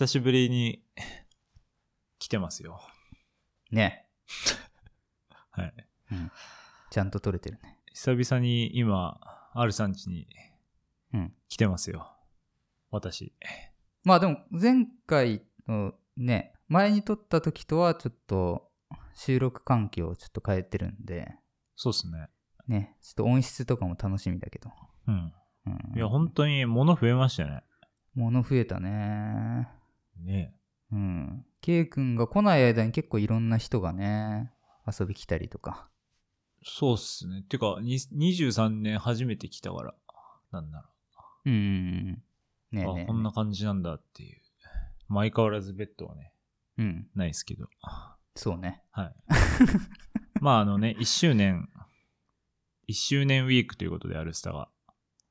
久しぶりに来てますよ。ね。はい。うん。ちゃんと撮れてるね。久々に今、ある産地にうん。来てますよ。私。まあでも、前回のね、前に撮った時とはちょっと収録環境をちょっと変えてるんで、そうっすね。ね、ちょっと音質とかも楽しみだけど。うん。うん。いや、本当に物増えましたね。物増えたね。ねうん。K 君が来ない間に結構いろんな人がね、遊び来たりとか。そうっすね。てか、に23年初めて来たから、なんだろうん。ねえう。ねえあ、こんな感じなんだっていう。まあ相変わらずベッドはね、うん。ないですけど。そうね。はい。まああのね、1周年、1周年ウィークということでアルスタが。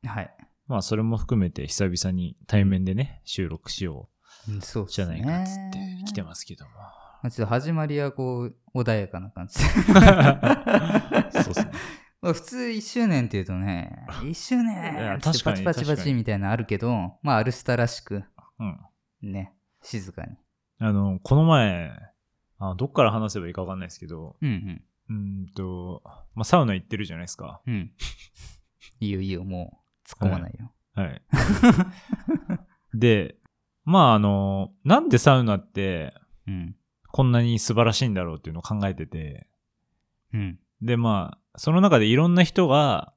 はい。まあそれも含めて久々に対面でね、収録しようじゃないかっつっねて来てますけども。まあちょっと始まりはこう、穏やかな感じで。そうっすね。まあ普通1周年っていうとね、1周年パチパチパ確かにチみたいなのあるけど、まあアルスタらしく、うん。ね、静かに。あの、この前、あどっから話せばいいかわかんないですけど、うんうーんと、まあサウナ行ってるじゃないですか。うん。うん。いいよいいよ、もう、突っ込まないよ。はい。で、まああの、なんでサウナってうん。こんなに素晴らしいんだろうっていうのを考えてて、うん。でまあ、その中でいろんな人が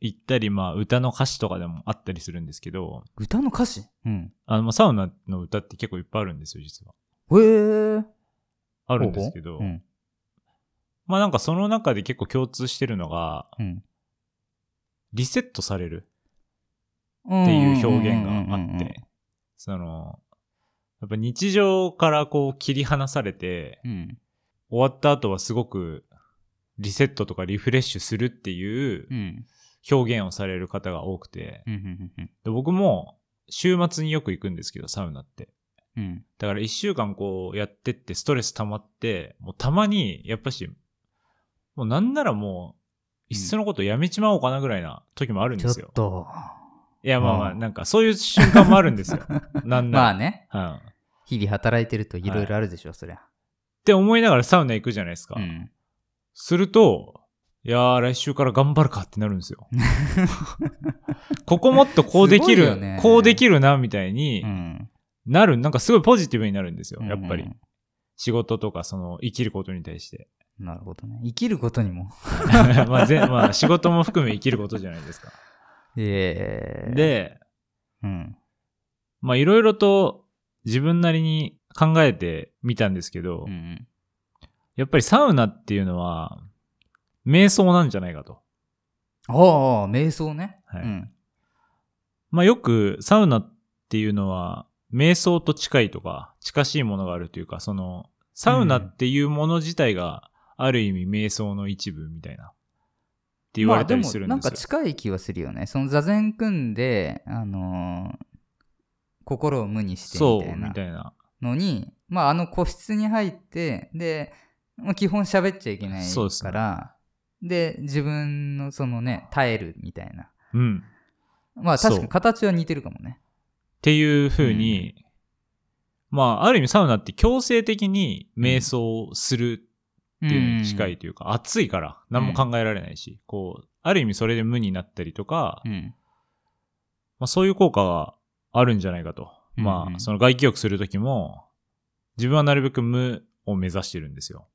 行ったり、まあ歌の歌詞とかでもあったりするんですけど、歌の歌詞？うん。あの、まあサウナの歌って結構いっぱいあるんですよ、実は。へえ。あるんですけど、うん。まあなんかその中で結構共通してるのが、うん。リセットされるっっていう表現があって、その、やっぱ日常からこう切り離されて、うん。終わった後はすごくリセットとかリフレッシュするっていううん。表現をされる方が多くて。で僕も週末によく行くんですけど、サウナって。うん。だから一週間こうやってってストレス溜まって、もうたまにやっぱし、もうなんならもう、いっそのことやめちまおうかなぐらいな時もあるんちょっですよ。と。いやまあまあ、うんなんかそういう瞬間もあるんですよ。なんなら。まあね。うん。っ日々働いてるといろいろあるでしょ、そりゃ。て思いながらサウナ行くじゃないですか。うん。すると、いやー、来週から頑張るかってなるんですよ。ここもっとこうできる、すごいよねこうできるな、みたいにうん。なる、なんかすごいポジティブになるんですよ、うんやっぱり。仕事とか、その、生きることに対して。なるほどね。生きることにも。まあ、ぜまあ、仕事も含め生きることじゃないですか。ええ。、で、うん。まあ、いろいろと自分なりに考えてみたんですけど、うん。やっぱりサウナっていうのは、瞑想なんじゃないかと。ああ、瞑想ね。はいうん。まあよくサウナっていうのは瞑想と近いとか近しいものがあるというか、そのサウナっていうもの自体がある意味瞑想の一部みたいなって言われたりするんまあ、ですよ。でもなんか近い気はするよね。その座禅組んで、あのー心を無にしてみたいな。のに、まああの個室に入って、で、まあ、基本喋っちゃいけないそうですねから、で自分のそのね、耐えるみたいな。うん。まあ確かに形は似てるかもね。っていう風に、まあある意味サウナって強制的に瞑想をするっていうのに近いというか、暑いから何も考えられないし、こう、ある意味それで無になったりとか、うん。まあ、そういう効果があるんじゃないかと。うんまあ、その外気浴するときも、自分はなるべく無を目指してるんですよ。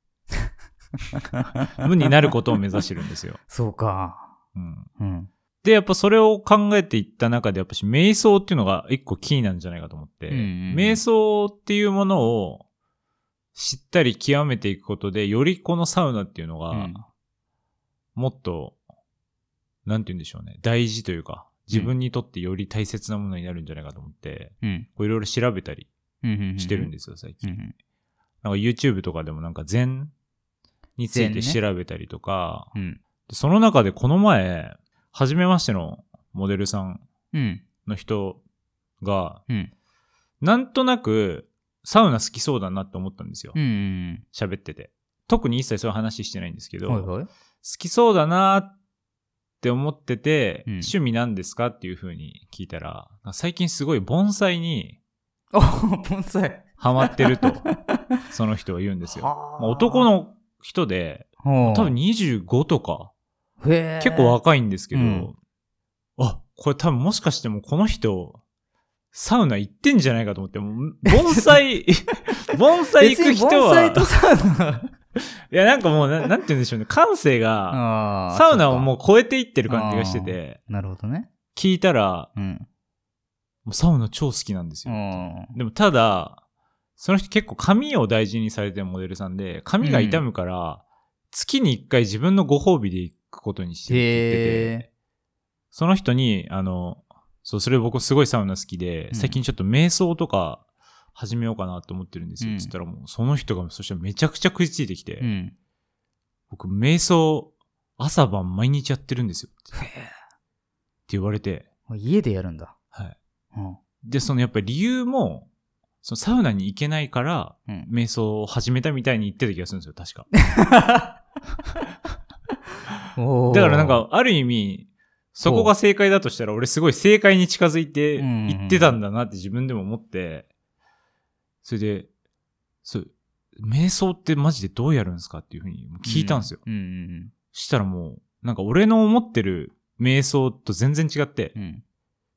無になることを目指してるんですよ。そうか。うん。うん。で、やっぱそれを考えていった中で、やっぱし瞑想っていうのが一個キーなんじゃないかと思って、うんうんうん瞑想っていうものを知ったり極めていくことで、よりこのサウナっていうのが、うんもっと、なんて言うんでしょうね、大事というか、自分にとってより大切なものになるんじゃないかと思って、いろいろ調べたりうん。してるんですよ、最近。うん。なんか YouTube とかでもなんか禅について調べたりとか、うん。でその中でこの前、初めましてのモデルさん。の人が、うん。なんとなくサウナ好きそうだなって思ったんですよう。ん。喋ってて。特に一切そういう話してないんですけど、好はいはい。きそうだなって思ってて、うん趣味なんですかっていう風に聞いたら、最近すごい盆栽にお 盆栽。ハマってると、その人は言うんですよ。男の人で、多分25とか、結構若いんですけど、うんあ、これ多分もしかしてもうこの人、サウナ行ってんじゃないかと思って、もう盆栽、盆栽行く人別に盆栽とは、サウナ。いやなんかもうな、なんて言うんでしょうね、感性が、サウナをもそう超えていってる感じがしてて、かなるほどね。聞いたら、うん。もうサウナ超好きなんですうよ。ん。でもただ、その人結構髪を大事にされてるモデルさんで、髪が傷むから、月に一回自分のご褒美で行くことにしてるって言ってて、へその人に、あの、そう、それ僕すごいサウナ好きで、うん最近ちょっと瞑想とか始めようかなと思ってるんですよ。うんつったらもう、その人がそしたらめちゃくちゃ食いついてきて、ーうん。僕、瞑想、朝晩毎日やってるんですよ。ってへ言われて、ー家でやるんだ。はい。うん。で、そのやっぱり理由も、そのサウナに行けないから、うん。瞑想を始めたみたいに言ってた気がするんですよ、確か。だからなん、か、ある意味、そこが正解だとしたら、俺すごい正解に近づいてうん行ってたんだなって自分でも思って、それで、そう、瞑想ってマジでどうやるんですかっていうふうに聞いたんですよ。うんうんしたらもう、なんか俺の思ってる瞑想と全然違って。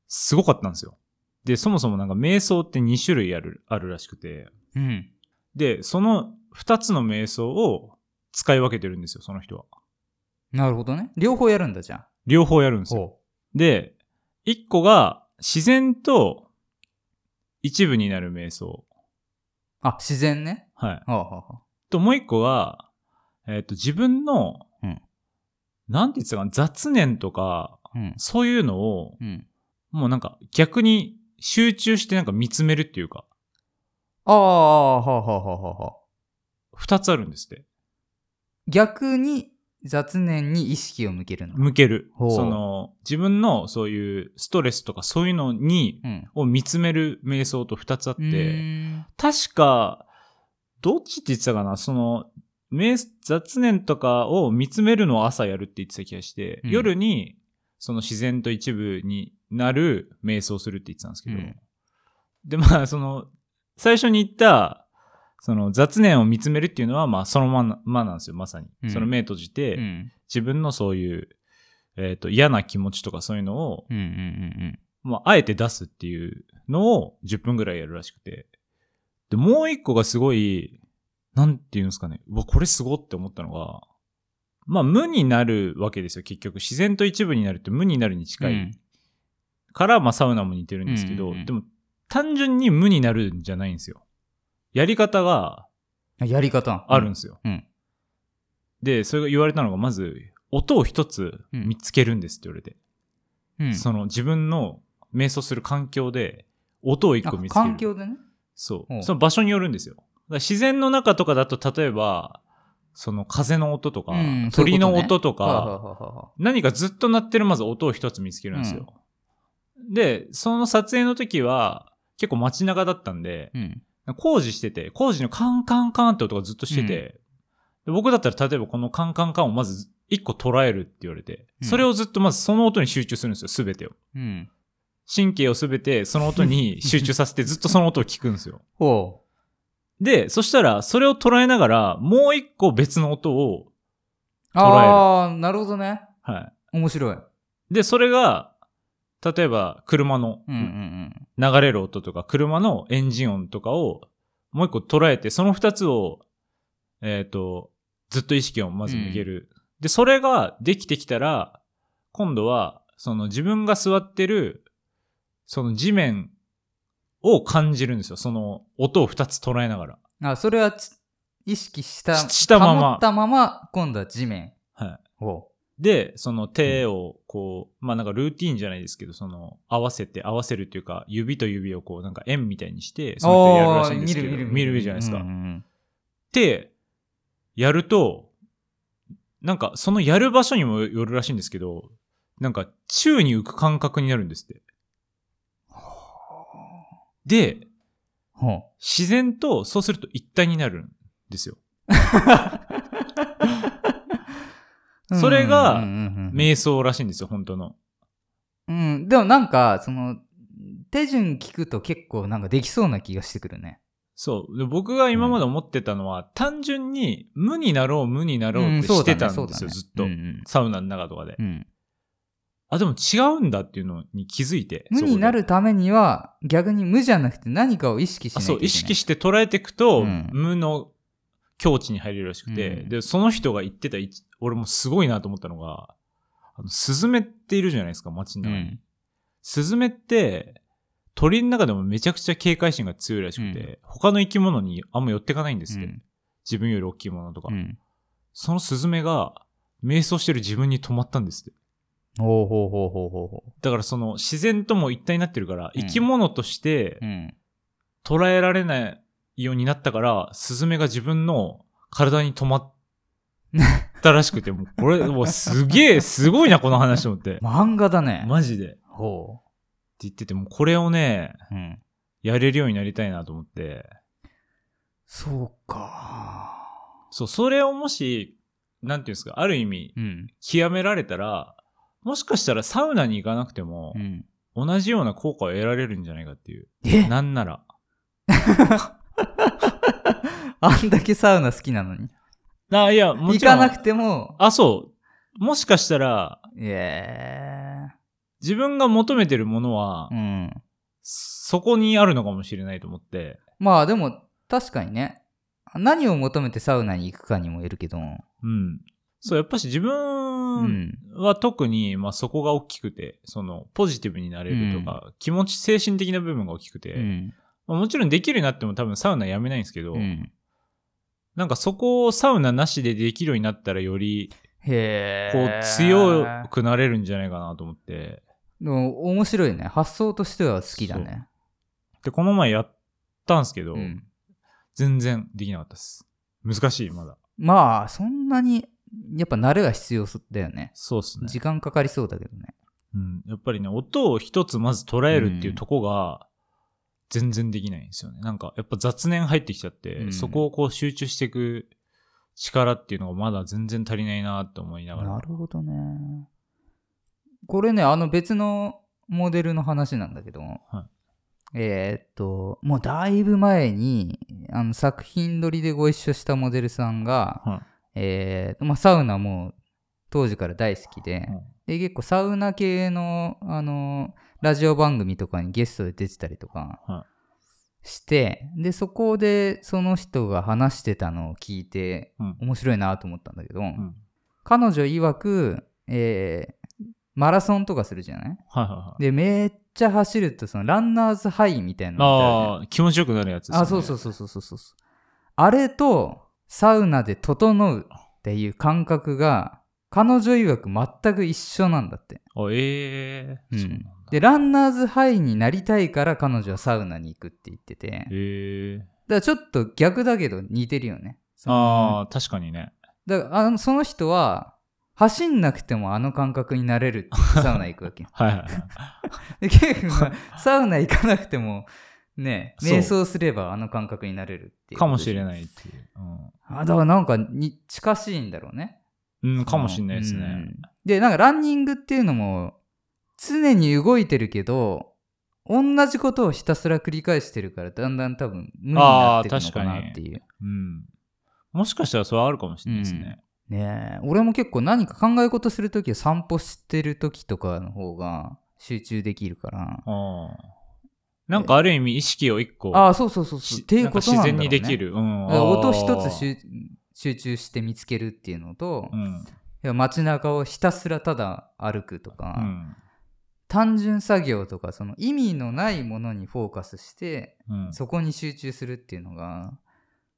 すごかったんですよ。で、そもそもなんか瞑想って2種類ある、あるらしくて、うん。で、その2つの瞑想を使い分けてるんですよ、その人は。なるほどね。両方やるんだじゃん。両方やるんですよ。ほで、一個が自然と一部になる瞑想。う。あ、自然ね。はい。と、もう一個が、えっ、と、自分の、うんなんて言ってたかな、雑念とか、うん。そういうのを、うん。もうなんか逆に集中してなんか見つめるっていうか、ああ、はあ、はあ、はあ、はあ。二つあるんですって。逆に雑念に意識を向けるの。向ける。その、自分のそういうストレスとかそういうのに、うん。を見つめる瞑想と二つあっうて、確か、どっちって言ってたかな？その、瞑雑念とかを見つめるのを朝やるって言ってた気がして、うん夜に、その自然と一部になる瞑想するって言ってたんですけど、うんで、まあ、その、最初に言った、その雑念を見つめるっていうのは、まあ、そのまままなんですよ、まさに。うんその目閉じて、うん。自分のそういう、えっ、と、嫌な気持ちとかそういうのを、うん。うん。うん。まあ、あえて出すっていうのを10分ぐらいやるらしくて。で、もう一個がすごい、なんていうんですかね。うわ、これすごって思ったのが、まあ、無になるわけですよ、結局。自然と一部になるって無になるに近い。うんから、まあ、サウナも似てるんですけど、うんうんうんでも、単純に無になるんじゃないんですよ。やり方がうん。やり方。あるんですよ。うん。で、それが言われたのが、まず、音を一つ見つけるんですって言われて。うん。その自分の瞑想する環境で、音を一個見つける。あ環境でね。そう。うんその場所によるんですよ。だから自然の中とかだと、例えば、その風の音とか、うんそううことねの音とか、はあはあはあはあ何かずっと鳴ってるまず音を一つ見つけるんですよ。で、その撮影の時は、結構街中だったんで、うん。工事してて、工事のカンカンカンって音がずっとしてて、で僕だったら例えばこのカンカンカンをまず一個捉えるって言われて、うんそれをずっとまずその音に集中するんですよ、すべてを。うん。神経をすべてその音に 集中させてずっとその音を聞くんですよ。ほで、そしたらそれを捉えながらもう一個別の音を、う。捉えるああ、なるほどね。は面白い。い。で、それが、例えば車のうんうん流れる音とか車のエンジン音とかをもう一個捉えて、その二つを、えっ、と、ずっと意識をまず向ける。で、それができてきたら、今度は、その自分が座ってる、その地面を感じるんですよ。その音を二つ捉えながら。うん。あ、それはつ意識した、ししたまま保ったまま、今度は地面。はい。ほで、その手をこう、まあなんかルーティーンじゃないですけど、その合わせて、合わせるっていうか、指と指をこうなんか円みたいにして、う。その人やるらしいんですけど、見る見る見るじゃないですか。うんうんって、やると、なんかそのやる場所にもよるらしいんですけど、なんか宙に浮く感覚になるんですって。で、自然とそうすると一体になるんですよ。う。それがうんうんうんうん瞑想らしいんですよ、本当の。うん、でもなんか、その、手順聞くと結構なんかできそうな気がしてくるね。そう。で僕が今まで思ってたのは、単純に無になろう、無になろうってうんしてたんですよ、だねずっと。うんうんサウナの中とかで。うんあ、でも違うんだっていうのに気づいて。無になるるためには逆に無じゃなくて何かを意識しあ、ない。そう、意識して捉えていくと、うん無の境地に入れるらしくて、うんで、その人が言ってた一、俺もすごいなと思ったのが、あの、スズメっているじゃないですか、街の中に。うんスズメって、鳥の中でもめちゃくちゃ警戒心が強いらしくて、他の生き物にあんま寄ってかないんですって。うん自分より大きいものとか。うん。そのスズメが、瞑想してる自分に止まったんですって。ほうほうほうほうほうほだからその自然とも一体になってるから、うん生き物としてう。うん。捉えられないようになったから、スズメが自分の体に止まったらしくて、もうこれ、もうすげえ、すごいな、この話と思って。漫画だね。マジで。ってほ言ってて、もうこれをね、う。うん。やれるようになりたいなと思って。そうか。そう、それをもし、なんていうんですか、ある意味、うん。極められたら、もしかしたらサウナに行かなくてもう、ん。同じような効果を得られるんじゃないかっていう。え？なんなら。あんだけサウナ好きなのに。あ、いや、もちろん。行かなくても、あ、そう。もしかしたら、え自分が求めてるものはえ、うん。そこにあるのかもしれないと思って。まあでも、確かにね。何を求めてサウナに行くかにもよるけど。うん。そう、やっぱし自う分ん。は特に、まあそこが大きくて、その、ポジティブになれるとか、気持ち、精神的な部分が大きくて、うん。まあもちろんできるようになっても多分サウナやめないんですけど、うん。なんかそこをサウナなしでできるようになったらより、へえ。こう、強くなれるんじゃないかなと思って。でも面白いね。発想としては好きだね。で、この前やったんですけど、うん。全然できなかったです。難しい、まだ。まあ、そんなに、やっぱ慣れが必要だよね。そうっすね。時間かかりそうだけどね。うん。やっぱりね、音を一つまず捉えるっていうとこが、全然できないんですよね。なんか、やっぱ雑念入ってきちゃって、うんそこをこう集中していく力っていうのがまだ全然足りないなって思いながら。なるほどね。これね、あの別のモデルの話なんだけど、えーっと、もうだいぶ前に、あの作品撮りでご一緒したモデルさんが、はいえーっとまあ、サウナも当時から大好きで、うんで結構サウナ系の、あのラジオ番組とかにゲストで出てたりとかはして、でそこでその人が話してたのを聞いてうん面白いなと思ったんだけど、うん。彼女曰く、えーマラソンとかするじゃない？はいはいはい。でめっちゃ走るとそのランナーズハイみたいなあ、気持ちよくなるやつです、ね。あそうそうそうそうそうそうあれとサウナで整うっていう感覚が彼女曰く全く一緒なんだって。あ、ええうん。そうなんだ。でランナーズハイになりたいから彼女はサウナに行くって言ってて。だかええらちょっと逆だけど似てるよね。ああ、確かにね。だからあのその人は走んなくてもあの感覚になれるってサウナ行くわけよ。はいはいはい。でケイ君はサウナ行かなくてもね瞑想すればあの感覚になれるっていうかもしれいないっていう。あだからなんかに近しいんだろうねうん。うん、かもしれないですね。うんでなんかランニングっていうのも常に動いてるけど同じことをひたすら繰り返してるからだんだん多分無になってくのかなっていううん。もしかしたらそれはあるかもしれないですね。ねえ俺も結構何か考え事するときは散歩してるときとかの方が集中できるからああ。なんかある意味意識を一個、ああそうそうそうそうしっていうことなんだろう、ね、なんか自然にできる。うん。だから音一あーつ集集中して見つけるっていうのと、いうん。や街中をひたすらただ歩くとか、うん。単純作業とかその意味のないものにフォーカスしてうん。そこに集中するっていうのが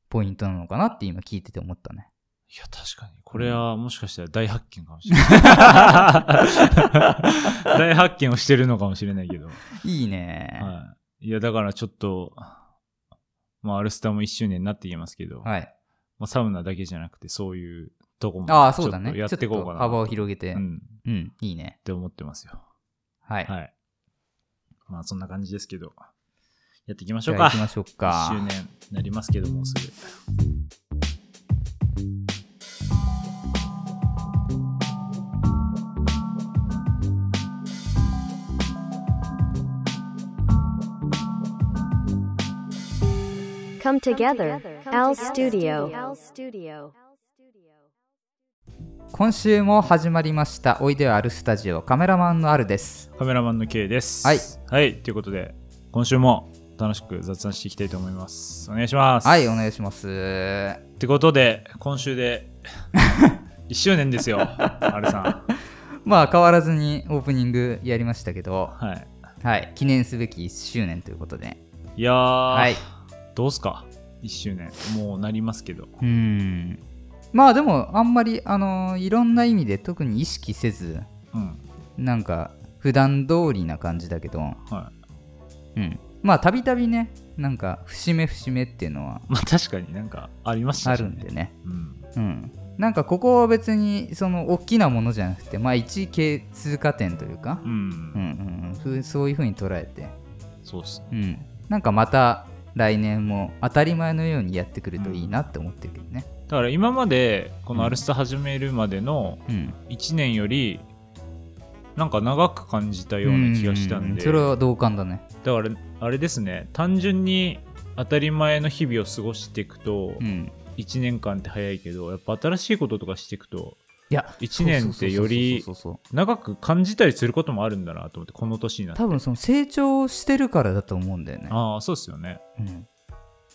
ポイントなのかなって今聞いてて思ったね。いや、確かに。これはもしかしたら大発見かもしれない。大発見をしてるのかもしれないけど。いいね。はい。いや、だからちょっと、まあ、アルスタも1周年になってきますけど、はい。まあ、サウナだけじゃなくて、そういうとこも、ああ、そうだね。ちょっとやっていこうかな。幅を広げて。ううん、ん。いいねっ。て思ってますよ。はい。はい。まあ、そんな感じですけど、やっていきましょうか。じゃあ行きましょう1か。周年になりますけど、もうすぐ。Come together. Al Studio. 今週も始まりましたおいでよあるスタジオカメラマンのあるですカメラマンの K です。はい。はい。ということで、今週も楽しく雑談していきたいと思います。お願いします。はいお願いしますってことで、今週で 1周年ですよ、あるさ まあ変わらずにオープニングやりましたけどん。はい。はい記念すべき1周年ということでいやー、はいどうすか ?1 周年。もうなりますけど。うーんまあでもあんまりあのいろんな意味で特に意識せずうん。なんか普段通りな感じだけどはうんまあたびたびねなんか節目節目っていうのは まあ確かになんかありましたあしるんでねうん。うんなんかここは別にその大きなものじゃなくてまあ一系通過点というかうん。うんうんうんふそういう風に捉えてそうっすね。うんなんかまた来年も当たり前のようにやってくるといいなって思ってるけどね。だから今まで、このアルスタ始めるまでのうん。1年より、なんか長く感じたような気がしたんで。ううそれは同感だね。だからあれですね。単純に当たり前の日々を過ごしていくと、うん。1年間って早いけどやっぱ新しいこととかしていくといや1年ってより長く感じたりすることもあるんだなと思ってこの年になって。多分その成長してるからだと思うんだよね。ああそうですよね。うん、だか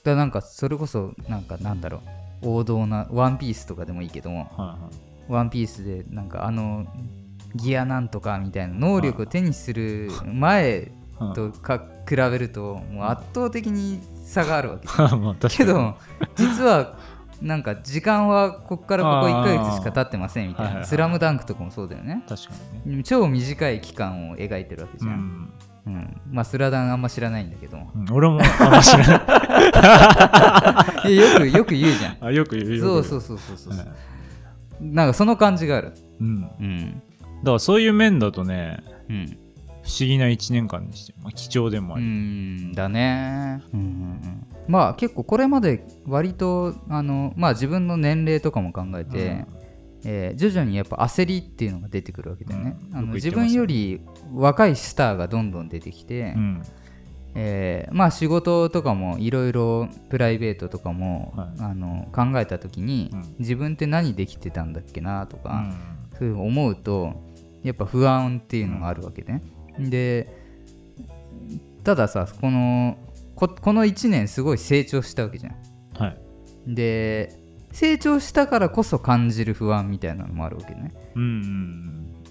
らなんかそれこそなんかなんだろう。王道なワンピースとかでもいいけどもはいはい。ワンピースでなんかあのギアなんとかみたいな能力を手にする前はい。とか比べるともう圧倒的に差があるわけ。まあけど実はなんか時間はここからここ1ヶ月しか経ってませんみたいな「はいはいはい。スラムダンクとかもそうだよね。確かにね。超短い期間を描いてるわけじうゃん、ん、うん。まあスラダンあんま知らないんだけどうん。俺もあんま知らない。よくよく言うじゃん。あよく言うよそうそううそうそうそう、はい。なんかその感じがある。うん、だうん。からそういう面だとねうん。不思議な1年間にして、まあ、貴重でもあうり、ん。だね。うんうんうんまあ結構これまで割とあのまあ自分の年齢とかも考えて、えー徐々にやっぱ焦りっていうのが出てくるわけだよね,、うん。あの自分より若いスターがどんどん出てきて、うん。えーまあ仕事とかもいろいろプライベートとかも、はい。あの考えた時に、うん。自分って何できてたんだっけなとか、うん。そういう思うとやっぱ不安っていうのがあるわけね、でたださこのここの1年すごい成長したわけじゃん。はい。で成長したからこそ感じる不安みたいなのもあるわけね、うん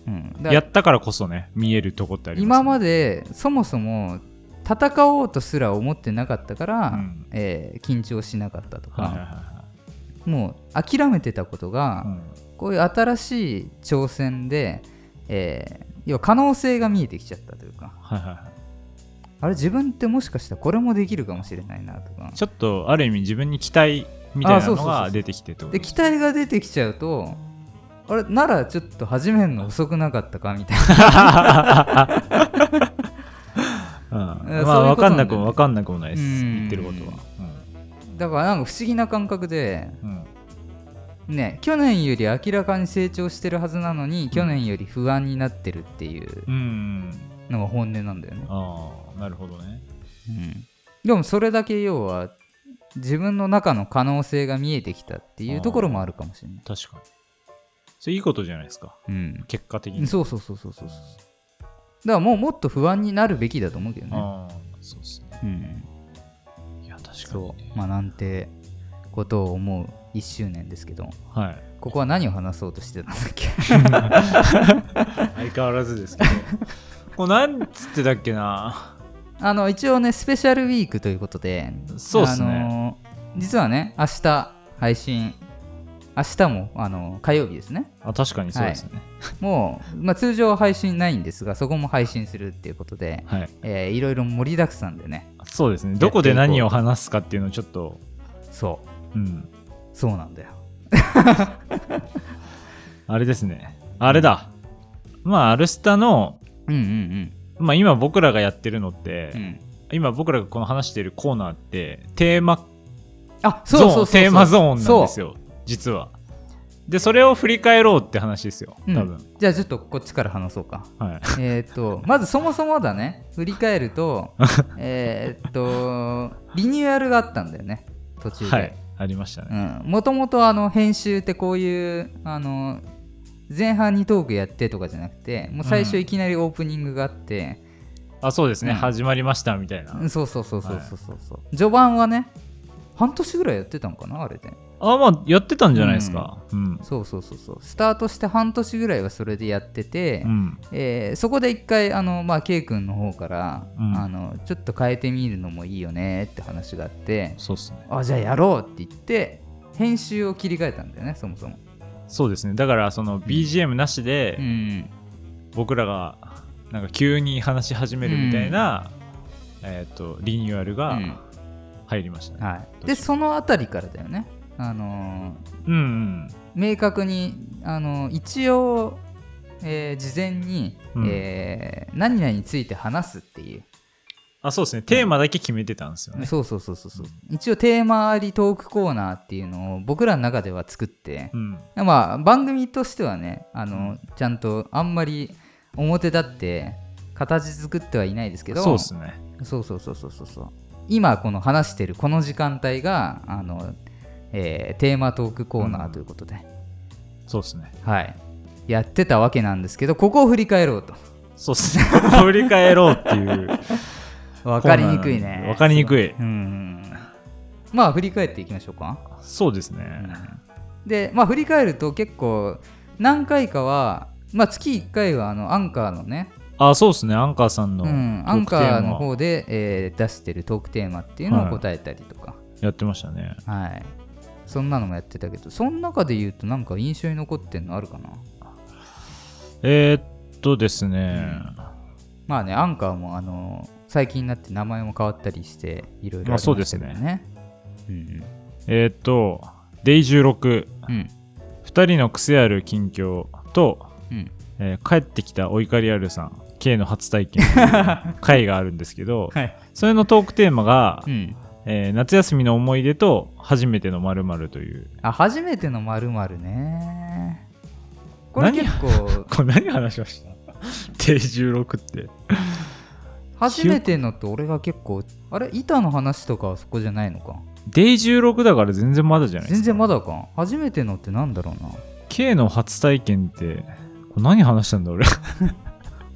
うんうん、やったからこそね見えるとこってあります今までそもそも戦おうとすら思ってなかったから、うん。えー緊張しなかったとか、はいはいはもう諦めてたことが、うん。こういう新しい挑戦で、えー要は可能性が見えてきちゃったというか。はいはいはいあれ自分ってもしかしたらこれもできるかもしれないなとか。ちょっとある意味自分に期待みたいなのが出てきてとで期待が出てきちゃうとあれならちょっと始めるの遅くなかったかみたいうん。えーまあ分かんなくも分かんなくもないです。うん。言ってることは。なだからなんか不思議な感覚でうん。うんね去年より明らかに成長してるはずなのに去年より不安になってるっていううん。のが本音なんだよね、ああなるほどね。うん、でもそれだけ要は自分の中の可能性が見えてきたっていうところもあるかもしれない。確かに。それいいことじゃないですか。うん。結果的に。そうそうそうそうそうそう。だからもうもっと不安になるべきだと思うけどね。ああそうですね。うん、いや確かにそねう。まあなんてことを思う1周年ですけど、はい。ここは何を話そうとしてたんだっけ？相変わらずですけど。こうなんつってたっけなあの一応ね、スペシャルウィークということで、そうっすね。あの実はね、明日配信、明日もあの火曜日ですね。あ確かにそうですね。もう、まあ、通常は配信ないんですが、そこも配信するっていうことで、はい、えーいろいろ盛りだくさんでね、そうですね。どこで何を話すかっていうのをちょっとそう、うん。そうなんだよ。あれですね。あれだ。まあアルスタのうんうんまあ今僕らがやってるのって、うん。うん、今僕らがこの話してるコーナーってテーマあそうそうそうそう。テーマゾーンなんですよよ実は。でそれを振り返ろうって話ですよ多分、じゃあちょっとこっちから話そうか。はい。えっとまずそもそもだね振り返ると えーっとリニューアルがあったんだよね途中で、はいありましたね、もともとあの編集ってこういうあの前半にトークやってとかじゃなくてもう最初いきなりオープニングがあって、あそうですね、うん。始まりましたみたいな、うんそうそうそうそうそうそうそう、序盤はね半年ぐらいやってたのかなあれで。あまあやってたんじゃないですか。うん、そうそうそうそう。スタートして半年ぐらいはそれでやってて、うん。えーそこで一回あの、まあ、K 君の方から、うん。あのちょっと変えてみるのもいいよねって話があってそうっすね。あじゃあやろうって言って編集を切り替えたんだよねそもそも、そうですね。だからその BGM なしでうん、僕らがなんか急に話し始めるみたいな、えっ、とリニューアルがうん。入りましたね、はい、でそのあたりからだよね。あのうんうん。ー明確にあの一応、えー事前に、うん。えー何々について話すっていうあそうですね。テーマだけ決めてたんですよね、そうそうそうそうそう。一応テーマありトークコーナーっていうのを僕らの中では作って。う、ん。まあ番組としてはねあのちゃんとあんまり表立って形作ってはいないですけど。そうですね。そうそうそうそうそう今この話してるこの時間帯があの、えーテーマトークコーナーということで、そうですね。はい。やってたわけなんですけどここを振り返ろうと。そうですね。振り返ろうっていう 分かりにくいね。分かりにくい。う。んまあ振り返っていきましょうか。そうですね、でまあ振り返ると結構何回かはまあ月1回はあのアンカーのね、あそうですね。アンカーさんのトうん、アーンカーの方で、えー出してるトークテーマっていうのを答えたりとか、やってましたね。はい、そんなのもやってたけどその中で言うとなんか印象に残ってんのあるかな？えー、っとですね、まあねアンカーもあの最近になって名前も変わったりしていろいろありましたけどね,、うんえー、っとデイ16うん。2人の癖ある近況と、うん。えー帰ってきたお怒りあるさん K の初体験 回があるんですけどはい。それのトークテーマが、うん。えー夏休みの思い出と初めての〇〇という。あ初めてのまるね。これ何結構これ何話しました？デイ16って初めてのって俺が結構あれ？板の話とかはそこじゃないのか？デイ16だから全然まだじゃないですか。全然まだか？初めてのってなんだろうな。K の初体験ってこれ何話したんだ俺。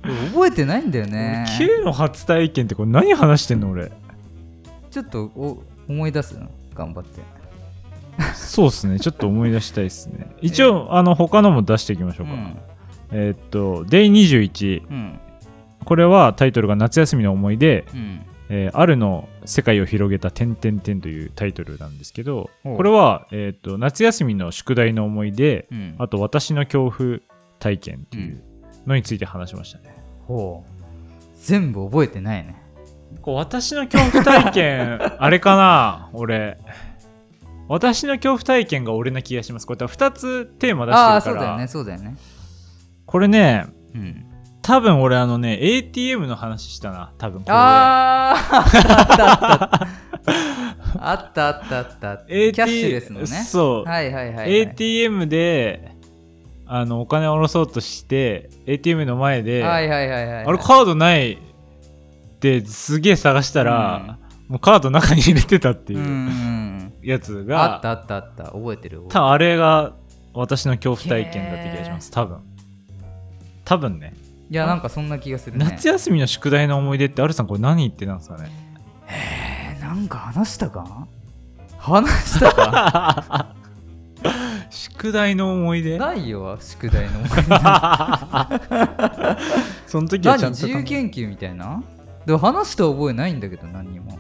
俺覚えてないんだよね。K の初体験ってこれ何話してんの俺。ちょっとお思い出す？頑張って。そうっすね。ちょっと思い出したいっすね。一応あの他のも出していきましょうか、うん。えーっとデイ21うんこれはタイトルが夏休みの思い出、うん。えーあるの世界を広げた点々点というタイトルなんですけどこれは、えーっと夏休みの宿題の思い出うん。あと私の恐怖体験というのについて話しましたね、ほう。全部覚えてないね。こう私の恐怖体験 あれかな俺。私の恐怖体験が俺な気がします。これ2つテーマ出ああしてるから。そうだよねそうだよね。これねうん多分俺あのね ATM の話したな多分これあー。あったあったあった。あったあった AT キャッシュレスのね。そう、はいはいはい、はい、ATM であのお金を下ろそうとして ATM の前で、はいはいはいはいあれカードないってすげえ探したら、もうカード中に入れてたってうんういうん。やつが、あったあったあった。覚えてる多分あれが私の恐怖体験だって気がします多分。多分ねいやなんかそんな気がするね。夏休みの宿題の思い出ってあるさんこれ何言ってなんですかね？えーなんか話したか？話したか？宿題の思い出？ないよ宿題の思い その時はちゃ何んと自由研究みたいな？でも話した覚えないんだけど何にも。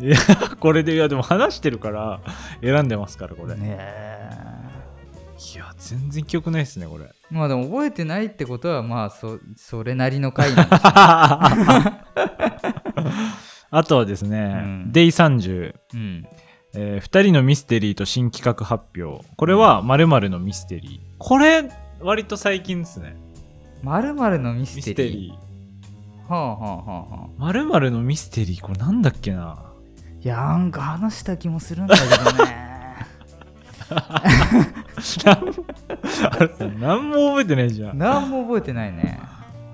いやこれでいやでも話してるから選んでますからこれ、ねえ。いや全然記憶ないですねこれまあでも覚えてないってことはまあそそれなりの回なんでしょ あとはですね、うん。デイ30、う。ん。え2人のミステリーと新企画発表。これは〇〇のミステリー。これ割と最近ですね。まるまるのミスミテリー？ステリー。はあはあはあはあ。〇〇のミステリーこれなんだっけな。いやなんか話した気もするんだけどね 何も覚えてないじゃん。何も覚えてないね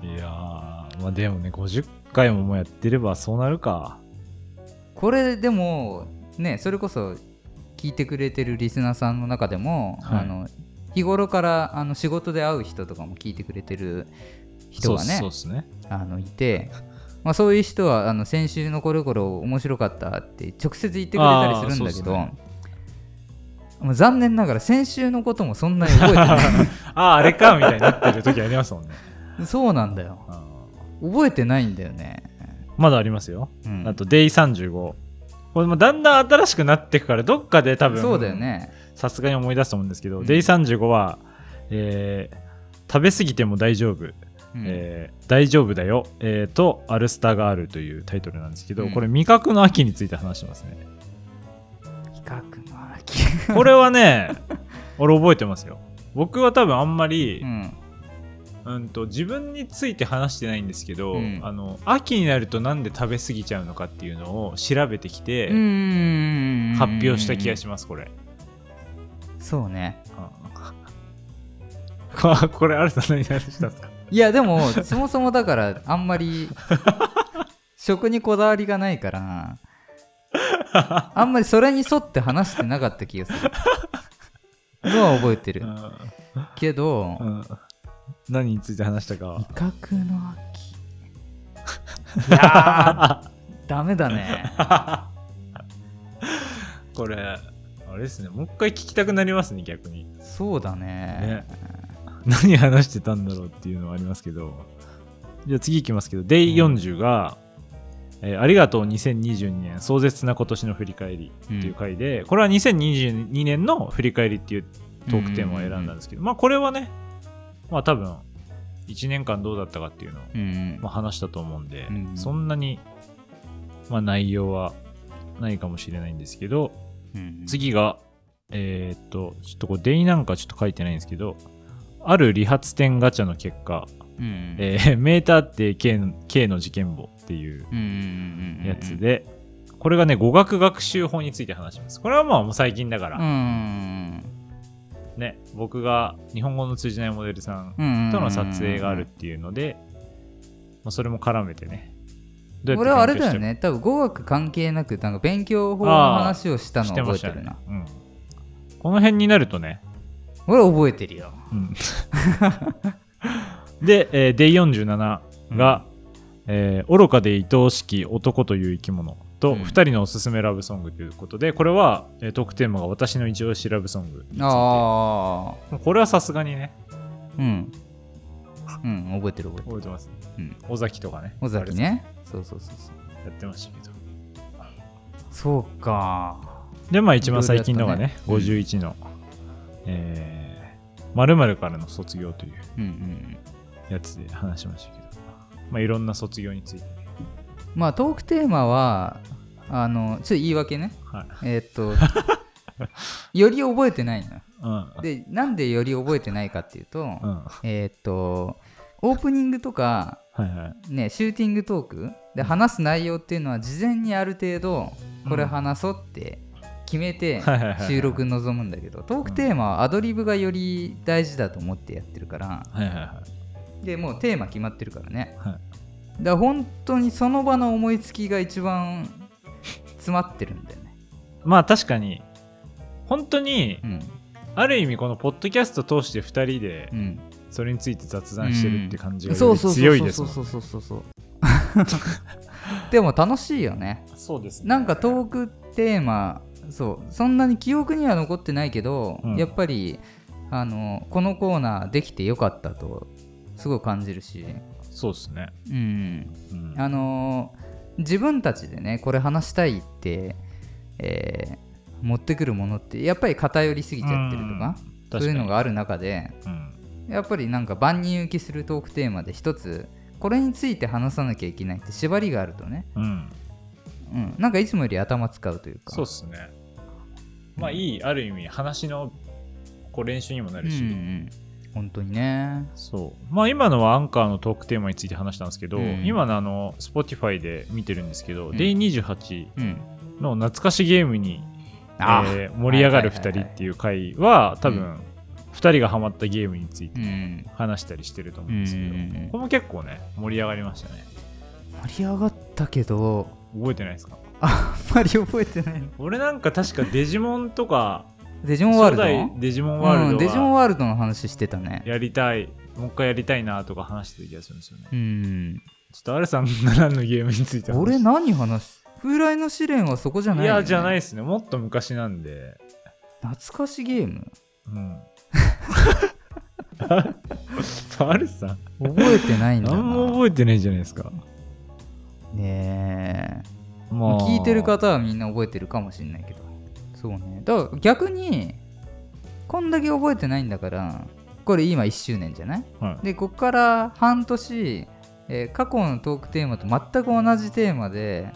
いやー、まあでもね、50回ももうやってればそうなるか。これでもねそれこそ聞いてくれてるリスナーさんの中でも、はいあの日頃からあの仕事で会う人とかも聞いてくれてる人がねそうね。あのいて、まあ、そういう人はあの先週のこれこれ面白かったって直接言ってくれたりするんだけど、あーそうもう残念ながら先週のこともそんなに覚えてな ああ、あれかみたいになってる時ありますもんね。い そうなんだよ。あ覚えてないんだよね、ーまだありますよ。うん。あと、デイ35。これもだんだん新しくなっていくから、どっかで多分、そうだよね。さすがに思い出すと思うんですけど、うん。デイ35は、えー食べ過ぎても大丈夫、うん。えー大丈夫だよ、えーと、アルスターガールというタイトルなんですけど、うん。これ味覚の秋について話してますね。比較の秋 これはね、俺覚えてますよ。僕は多分あんまりう、ん。うんと自分について話してないんですけど、うん。あの秋になるとなんで食べ過ぎちゃうのかっていうのを調べてきて、発表した気がしますこれ、そうね。あ これあるさん何話したんですか？いやでもそもそもだからあんまり食にこだわりがないからあんまりそれに沿って話してなかった気がする。のは覚えてる。けどうん。うん。何について話したか味覚の秋。いやーダメだね。これあれですね。もう一回聞きたくなりますね逆に。そうだね。ね。何話してたんだろうっていうのはありますけど。じゃあ次いきますけど Day40 が、えーありがとう2022年壮絶な今年の振り返り」っていう回で、これは2022年の振り返りっていうトークテーマを選んだんですけど、まあこれはねまあ多分1年間どうだったかっていうのを、うんまあ、話したと思うんで、うんそんなに、まあ、内容はないかもしれないんですけど、うん次が、えーっと、ちょっとこれ、デイなんかちょっと書いてないんですけど、ある理髪店ガチャの結果、うんえーメーターって K の K の事件簿っていうやつで、これがね、語学学習法について話します。これはまあもう最近だから、うんね、僕が日本語の通じないモデルさんうんとの撮影があるっていうので、まあ、それも絡めてね。て俺はあれだよね。多分語学関係なくなんか勉強法の話をしたの覚えるな、ね。うん。この辺になるとね、俺覚えてるよ。うん。で、えー、Day47 が、えー愚かで愛おしき男という生き物と、うん。2人のおすすめラブソングということで、これは、えートークテーマが私の一押しラブソング。ああこれはさすがにね、うん。うん覚えてる覚えてる。覚えてますね。うん。尾崎とかね。尾崎ね。そうそうそうそう。やってましたけど。そうか。で、まあ一番最近のがね、ね。51の、えー、〇〇からの卒業といううんうん。やつで話しましたけど、まあいろんな卒業についてね。まあトークテーマはあのちょっと言い訳ねはい。えーっと より覚えてないのようん。でなんでより覚えてないかっていうと、うん。はえーっとオープニングとかいはい。ね、シューティングトークで話す内容っていうのは事前にある程度これ話そうって決めて収録に臨むんだけどトークテーマはアドリブがより大事だと思ってやってるからはいはいはい。でもうテーマ決まってるからね。はい。だ本当にその場の思いつきが一番 詰まってるんだよね。まあ確かに。本当にうん。ある意味このポッドキャスト通して2人でうん。それについて雑談してるって感じが強いですもんそうそう。そうそうでも楽しいよね。そうですね。なんかトークテーマそう。そんなに記憶には残ってないけど、うん。やっぱりあのこのコーナーできてよかったとすごい感じるし、そうですね、うん、うん。あの自分たちでねこれ話したいって、えー持ってくるものってやっぱり偏りすぎちゃってるとか、そういうのがある中でうん。やっぱりなんか万人受けするトークテーマで一つこれについて話さなきゃいけないって縛りがあるとね、うん、うん、なんかいつもより頭使うというか。そうですね。まあいいある意味話のこう練習にもなるし、うんうん、本当にね。そう。まあ今のはアンカーのトークテーマについて話したんですけど、うん。今のあの Spotify で見てるんですけど、うん。Day28 うん。の懐かしゲームに、あえー盛り上がる2はいはいはいはい人ってい。う回は多分、うん2人がハマったゲームについてうん。話したりしてると思ううんですけど、んこれも結構ね盛り上がりましたね。盛り上がったけど覚えてないですか？あんまり覚えてない。の俺なんか確かデジモンとかデジモンワールドデジモンワーうん、ルドデジモンはワールドの話してたね。やりたい。もう一回やりたいなとか話してた気がするんですよね。うん。ちょっとアルさんが何のゲームについて話俺何話す？風来の試練はそこじゃないよね、いやじゃないですね。もっと昔なんで。懐かしゲーム？うん。アルさん。覚えてないんだな。何も覚えてないじゃないですか。ねえ。まあ。聞いてる方はみんな覚えてるかもしれないけどそうね。だから逆にこんだけ覚えてないんだからこれ今1周年じゃない？はい。でこっから半年、えー過去のトークテーマと全く同じテーマで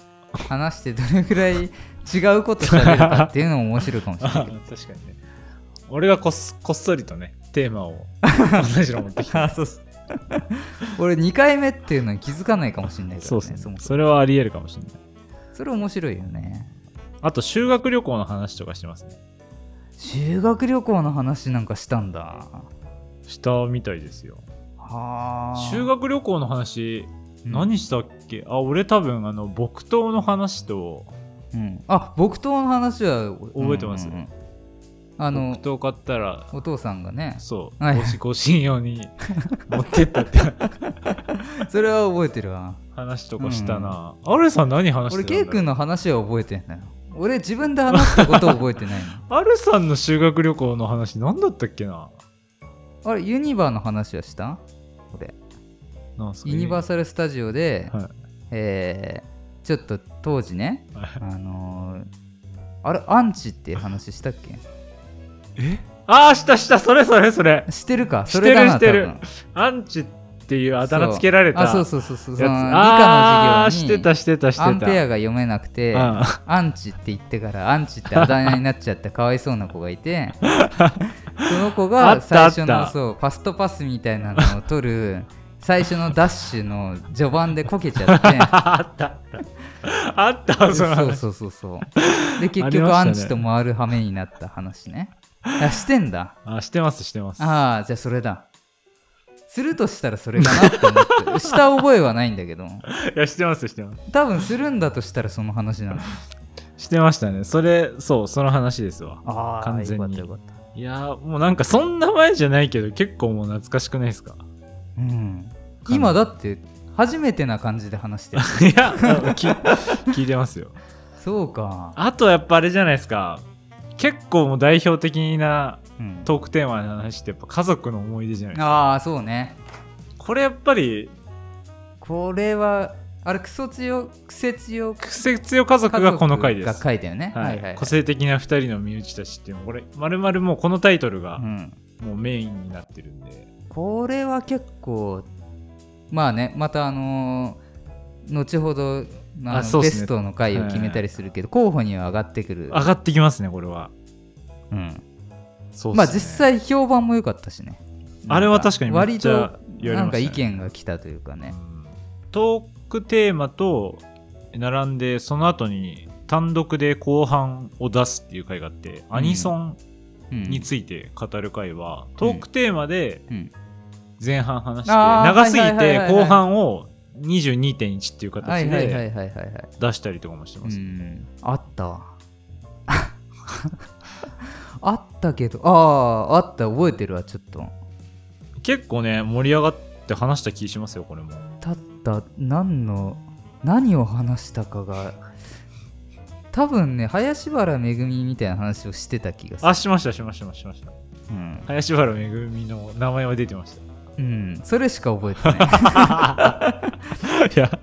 話してどれぐらい違うこと喋るかっていうのも面白いかもしれあない 確かにね。俺がこっこっそりとねテーマを同じの持ってきた あそうそう俺2回目っていうのに気づかないかもしれないからそうですね。それはありえるかもしれない。それ面白いよねあと修学旅行の話とかしてますね。修学旅行の話なんかしたんだ。したみたいですよ。はあ。修学旅行の話うん。何したっけ、あ俺多分あの木刀の話とうん、あ木刀の話は覚えてます。うんうんうんあの木刀買ったらお父さんがね。そう、はい。ごしご神用に 持ってったって。それは覚えてるわ。話とかしたな、アルさん何話してたん俺ケイ君の話は覚えてんだよ俺自分で話したことを覚えてないの。アルさんの修学旅行の話何だったっけな？あれユニバーの話はした？俺。なんすか？ユニバーサル・スタジオで、はい。えーちょっと当時ねはい。あのーあれアンチっていう話したっけ？え？ああしたした。それそれそれ。知ってるか？それだな知ってる。多分。アンチっていうあだ名つけられたあそうそうそうそう。そやつ。の理科の授業にしてたしてたしてた。アンペアが読めなくてあアンチって言ってからアンチってあだ名になっちゃったかわいそうな子がいて その子あが最初のそうファストパスみたいなのを取る最初のダッシュの序盤でこけちゃって。あったあった。あったそう話そうそうそうで結ありましたね。局アンチと回る羽目になった話ね。あしてんだ。あしてますしてます。ああじゃあそれだするとしたらそれかなって思ってした 覚えはないんだけど。いやしてますしてます。多分するんだとしたらその話なの。してましたね。それそうその話ですわ。あ完全に。よかったよかった。いやーもうなんかそんな前じゃないけど結構もう懐かしくないですか？うん、今だって初めてな感じで話してる。いや聞 聞いてますよ。そうか、あとやっぱあれじゃないですか。結構もう代表的なうん、トークテーマの話ってやっぱ家族の思い出じゃないですか。ああそうね。これやっぱりこれはあれクソ強クセ強癖強家族がこの回です。が書いたよね、ははいいはいはい。個性的な2人の身内たちっていうのこれまるまるもうこのタイトルがうん、もうメインになってるんで、これは結構まあねまたあのー後ほどあのあそうっすね。ベストの回を決めたりするけど、候補には上がってくる、上がってきますねこれは。うん、ね。まあ実際評判も良かったしね。あれは確かに割となんか意見が来たというかね。うん。トークテーマと並んでその後に単独で後半を出すっていう回があって、アニソンうんについて語る回は、トークテーマでうん。前半話して、長すぎて後半を22.1っていう形で出したりとかもしてます、うん。あったわあったけどあああった覚えてるわちょっと。結構ね盛り上がって話した気しますよこれも。たった何の何を話したかが多分ね林原めぐみみたいな話をしてた気がする。あしましたしましたしました。うん、林原めぐみの名前は出てました。うん、それしか覚えてない。いや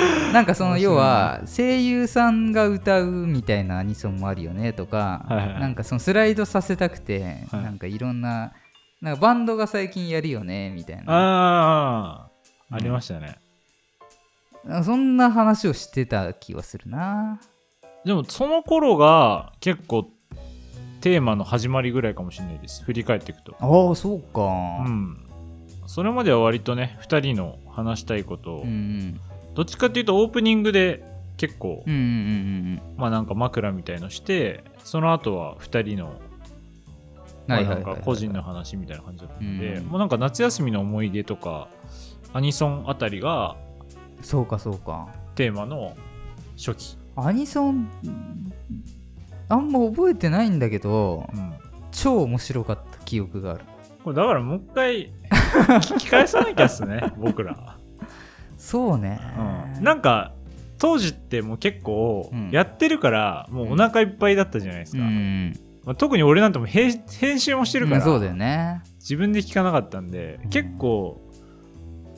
なんかその要は声優さんが歌うみたいなアニソンもあるよねとか、はいはい。なんかそのスライドさせたくて、はい。なんかいろんななんかバンドが最近やるよねみたいな。ああありましたね、そんな話をしてた気はするな。でもその頃が結構テーマの始まりぐらいかもしれないです。振り返っていくと。ああそうか。うん。それまでは割とね2人の話したいことを、うんうんどっちかっていうとオープニングで結構、うんうんうんまあなんか枕みたいのしてその後は2人のうんまあないんか個人の話みたいな感じだったんで、うん。もうなんか夏休みの思い出とかアニソンあたりがそうかそうか。テーマの初期、アニソンあんま覚えてないんだけどうん、超面白かった記憶がある。これだからもう一回聞き返さなきゃっすね僕ら、そうね、うん、なんか当時ってもう結構うん。やってるからもうお腹いっぱいだったじゃないですか、うん。まあ、特に俺なんてもう編編集もしてるから、そうだよね。自分で聞かなかったんで、うん。結構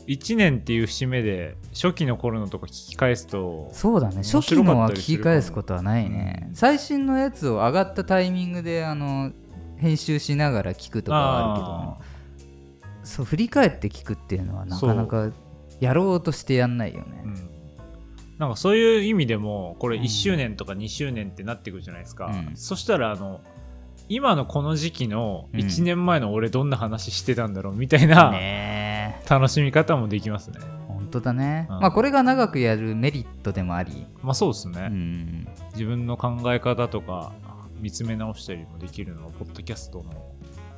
1年っていう節目で初期の頃のとこ聞き返すとそうだね。面初期のは聞き返すことはないね、うん。最新のやつを上がったタイミングであの編集しながら聞くとかはあるけどそう振り返って聞くっていうのはなかなかやろうとしてやんないよね。うん。なんかそういう意味でもこれうん。1周年とか2周年ってなってくるじゃないですか、うん。そしたらあの今のこの時期のうん。1年前の俺どんな話してたんだろうみたいな楽しみ方もできますね。本当だね、うん。まあこれが長くやるメリットでもあり、まあそうですね、うん、自分の考え方とか見つめ直したりもできるのはポッドキャストの、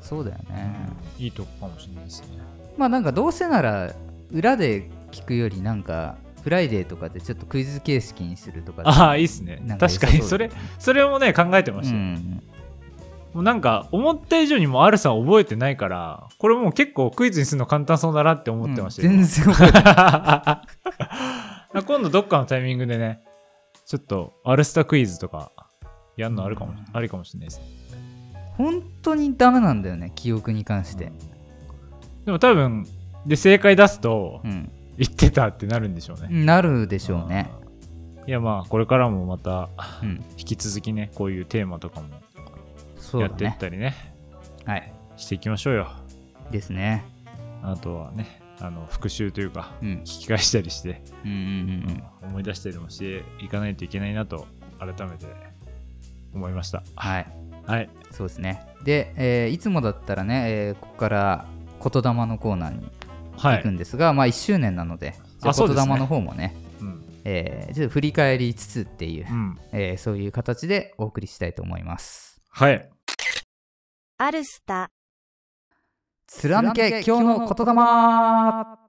そうだよね、いいとこかもしれないですね。まあなんかどうせなら裏で聞くよりなんかフライデーとかでちょっとクイズ形式にするとかああいいっすね。確かにそれそれもね考えてましたよ、ん、もうなんか思った以上にもう R さん覚えてないからこれもう結構クイズにするの簡単そうだなって思ってましたよ、うん全然覚えてない。今度どっかのタイミングでねちょっとアルスタクイズとかやるのあるかも、うん。ありかもしれないです本当にダメなんだよね。記憶に関して、でも多分で正解出すとうん、言ってたってなるんでしょうね、なるでしょうね、いやまあこれからもまたうん、引き続きねこういうテーマとかもそうだやっていっねたりね。はい。していきましょうよ。ですね。あとはねあの復習というかうん。聞き返したりして、うんうんうん思い出したりもしていかないといけないなと改めて思いました。はい。はい。そうですね。で、えーいつもだったらね、えーここから言霊のコーナーにはい。行くんですが、まあ1周年なので言霊の方もねうん、えーちょっと振り返りつつっていう、うん、えーそういう形でお送りしたいと思います。はい。アルスタ、貫け今日の言霊。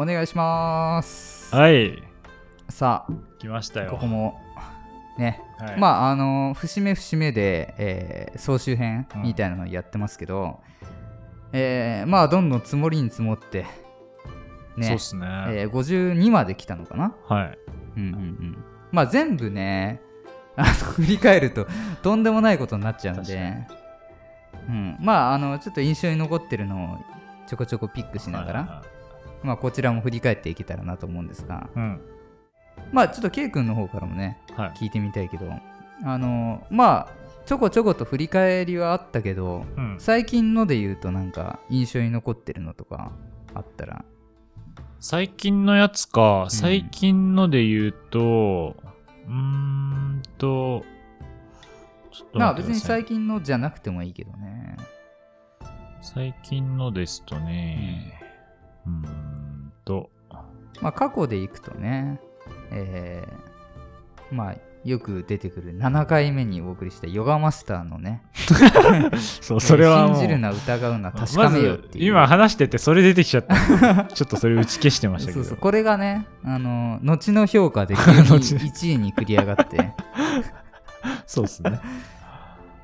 お願いします。はい。さ来ましたよ。あここもね、はい、まああの節目節目で、えー総集編みたいなのやってますけど、えーまあどんどん積もりに積もってね。そうっすね、えー52まで来たのかな？はい。うんうんうん。まあ全部ねあの振り返るととんでもないことになっちゃうんで、うん、まああのちょっと印象に残ってるのをちょこちょこピックしながら、はいはい。まあこちらも振り返っていけたらなと思うんですが。うんまあちょっと K 君の方からもねはい。聞いてみたいけどあのまあちょこちょこと振り返りはあったけどうん、最近ので言うとなんか印象に残ってるのとかあったら？最近のやつか。最近ので言うとうーんとちょっとまあ別に待ってください。最近のじゃなくてもいいけどね。最近のですとね。うーんと。まあ過去でいくとねえーまあよく出てくる7回目にお送りしたヨガマスターのね。そうそれは信じるな疑うな確まかめよっずていう、今話しててそれ出てきちゃった。ちょっとそれ打ち消してましたけど。そうそうこれがねあの後の評価で急に 後1位に繰り上がって。そうですね。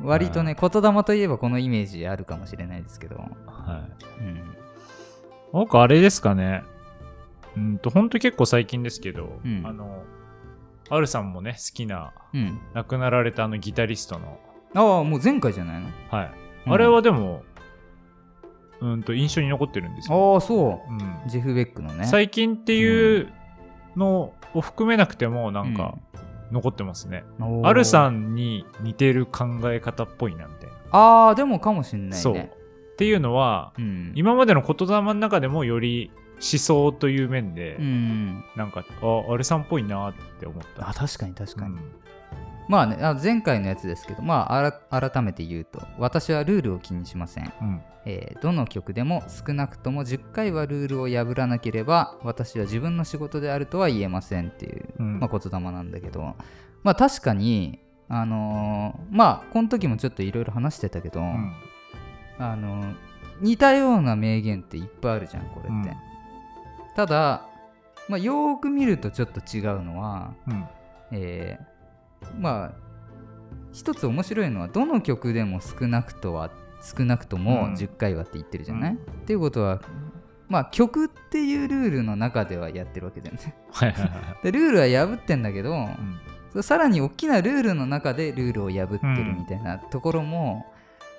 割とね言霊といえばこのイメージあるかもしれないですけど、はい。うん、僕あれですかねうんと本当結構最近ですけど、うん。あのアルさんもね好きなうん、亡くなられたあのギタリストの。ああもう前回じゃないの？はい、うん。あれはでもうんと印象に残ってるんですよ、ああそう。ん。うジェフ・ベックのね。最近っていうのを含めなくてもなんか残ってますね、アルさんんに似てる考え方っぽいなみたいな、ああでもかもしんないね。そう。っていうのは、うん、今までの言霊の中でもより思想という面で、うん。なんかあアルさんっぽいなって思った。あ確かに確かに、うん。まあねあ前回のやつですけどまああら改めて言うと私はルールを気にしません、うん。えーどの曲でも少なくとも10回はルールを破らなければ私は自分の仕事であるとは言えませんっていう、うん。まあ、言霊なんだけど。まあ確かにあのーまあこの時もちょっといろいろ話してたけど、うん。あのー似たような名言っていっぱいあるじゃんこれって、うんただ、まあ、よーく見るとちょっと違うのはうん。えーまあ一つ面白いのはどの曲でも少なくとは少なくともうん10回はって言ってるじゃない、うんっていうことはまあ曲っていうルールの中ではやってるわけだよね。でルールは破ってんだけど、うん。さらに大きなルールの中でルールを破ってるうんみたいなところも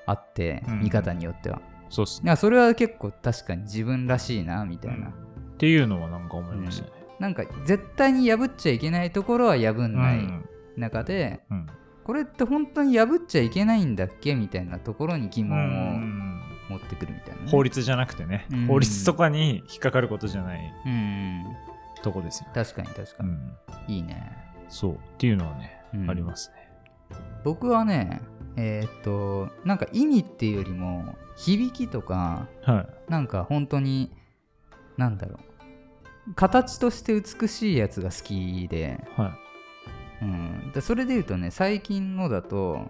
あって、うん見方によっては、そうっすね。いやそれは結構確かに自分らしいなみたいな、っていうのはなんか思いましたね。なんか絶対に破っちゃいけないところは破んうん。ない中で、うん。これって本当に破っちゃいけないんだっけみたいなところに疑う問をん持ってくるみたいなね、法律じゃなくてね、うん法律とかに引っかかることじゃないうんとこですよね。確かに確かに、うん。いいね、そう。っていうのはね、うんありますね。僕はねえーっとなんか意味っていうよりも響きとかはい。なんか本当になんだろう。形として美しいやつが好きで,、はうん、でそれで言うとね最近のだと、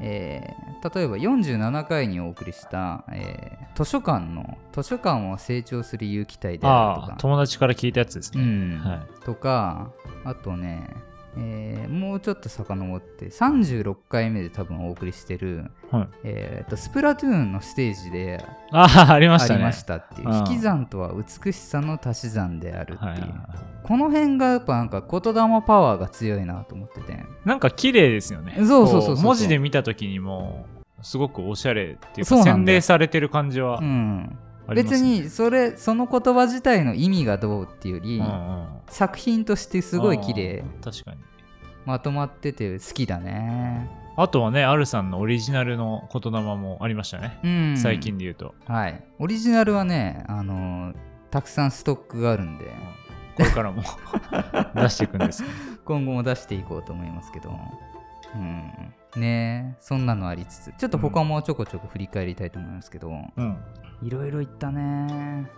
えー例えば47回にお送りした、えー図書館の図書館は成長する有機体い。であるとか。友達から聞いたやつですうね。ん。はとかあとね、えーもうちょっと遡って36回目で多分お送りしてる、い。はい。えーとスプラトゥーンのステージでありましたね。ありましたっていううん引き算とは美しさの足し算であるっていう、はいはいはい。この辺がやっぱなんか言霊パワーが強いなと思っててなんか綺麗ですよね。そうそうそう文字で見た時にも、すごくおしゃれっていうか、洗練されてる感じはうん別ね。にそれその言葉自体の意味がどうっていうより、うんうん、作品としてすごい綺麗確かに。まとまってて好きだねあとはね、アルさんのオリジナルの言霊もありましたね。うん最近で言うと。はいオリジナルはねあのーたくさんストックがあるんでこれからも 出していくんですけど。今後も出していこうと思いますけどうんねえそんなのありつつちょっと他もちょこちょこ振り返りたいと思いますけど、うん。いろいろ言ったね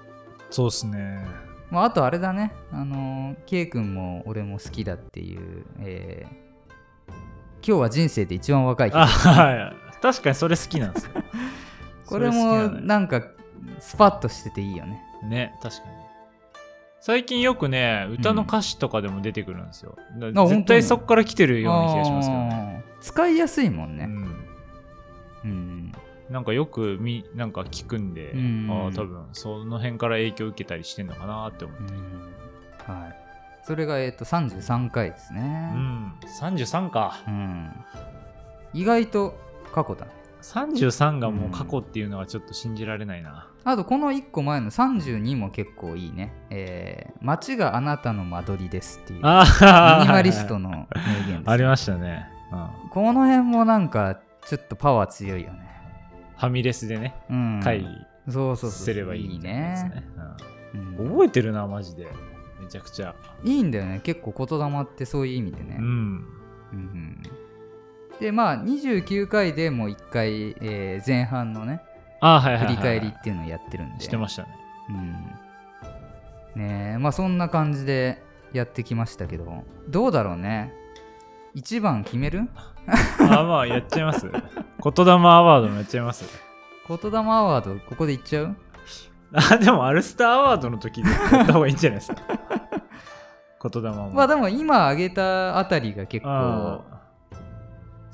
そうっすね。まあ、あとあれだね、あのー、K 君も俺も好きだっていう、えー今日は人生で一番若い日あ、はい。確かにそれ好きなんですよ。これもなんかスパッとしてていいよね。ね、確かに。最近よくね、歌の歌詞とかでも出てくるんですよ。だからあ絶対そこから来てるような気がしますけどね。使いやすいもんね。うん。うん。なんかよくみなんか聞くんで、うんああ多分その辺から影響を受けたりしてんのかなって思って。うんはい。それが、えっ、と、33回ですうね。ん、33か。うん。意外と過去だね。33がもう過去っていうのはちょっと信じられないな。あと、この1個前の32も結構いいね。えー、街があなたの間取りですっていう。あミニマリストの名言です、ありましたね。うん、この辺もなんか、ちょっとパワー強いよね。ファミレスでね、うん。会議そうそうそう。すればいいね。ね。うんうん覚えてるな、マジで。めちゃくちゃ。いいんだよね。結構言霊ってそういう意味でね。うん。うんうんで、まあ、29回でもう1回、えー前半のね、あはいはいはい、振り返りっていうのをやってるんで。してましたね。うん。ねえ、まあそんな感じでやってきましたけど、どうだろうね。1番決める？あまあ、やっちゃいます。言霊アワードもやっちゃいます。言霊アワード、ここでいっちゃう？あ、でも、アルスターアワードの時でやった方がいいんじゃないですか。言霊も。まあでも今挙げたあたりが結構、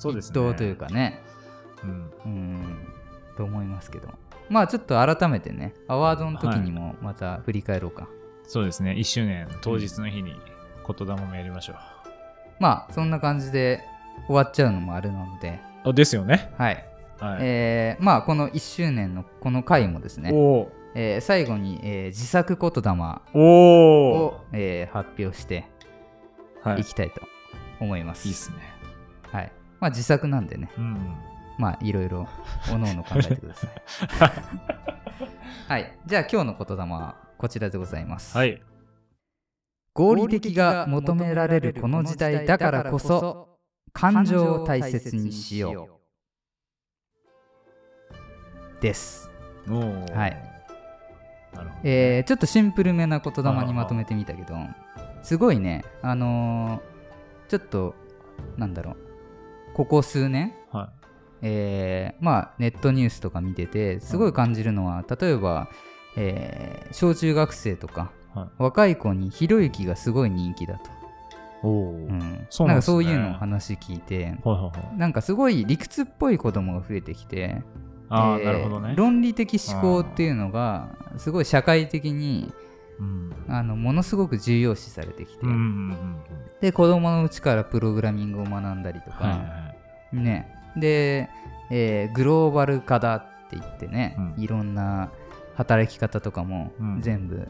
そうですね。一等というかね、うん。うん、と思いますけど。まあちょっと改めてね、アワードの時にもまた振り返ろうか。そうですね。1周年当日の日に言霊もやりましょう。まあそんな感じで終わっちゃうのもあれなので、あですよね。はい。はい。えーまあこの1周年のこの回もですね、えー最後に、えー自作言霊おを、えー発表してい。きたいと思います。いいっすね。はい。まあ自作なんでね、うん。まあいろいろおのおの考えてください。はい。じゃあ今日の言霊はこちらでございます。はい。合理的が求められるこの時代だからこそ感情を大切にしようですはい。えーちょっとシンプルめな言霊にまとめてみたけどすごいねあのーちょっとなんだろうここ数年はえーまあネットニュースとか見ててすごい感じるのは、例えば、えー小中学生とかい。はい。若い子にひろゆきがすごい人気だと、おお、うはいんそうなんかそういうのを話聞いてはいはい。なんかすごい理屈っぽい子供が増えてきてあなるほどね。論理的思考っていうのがすごい社会的にうん。あのものすごく重要視されてきて、うんうんうんで子供のうちからプログラミングを学んだりとうん。か、はいはい。ねで、えーグローバル化だって言ってね、うんいろんな働き方とかもうん全部、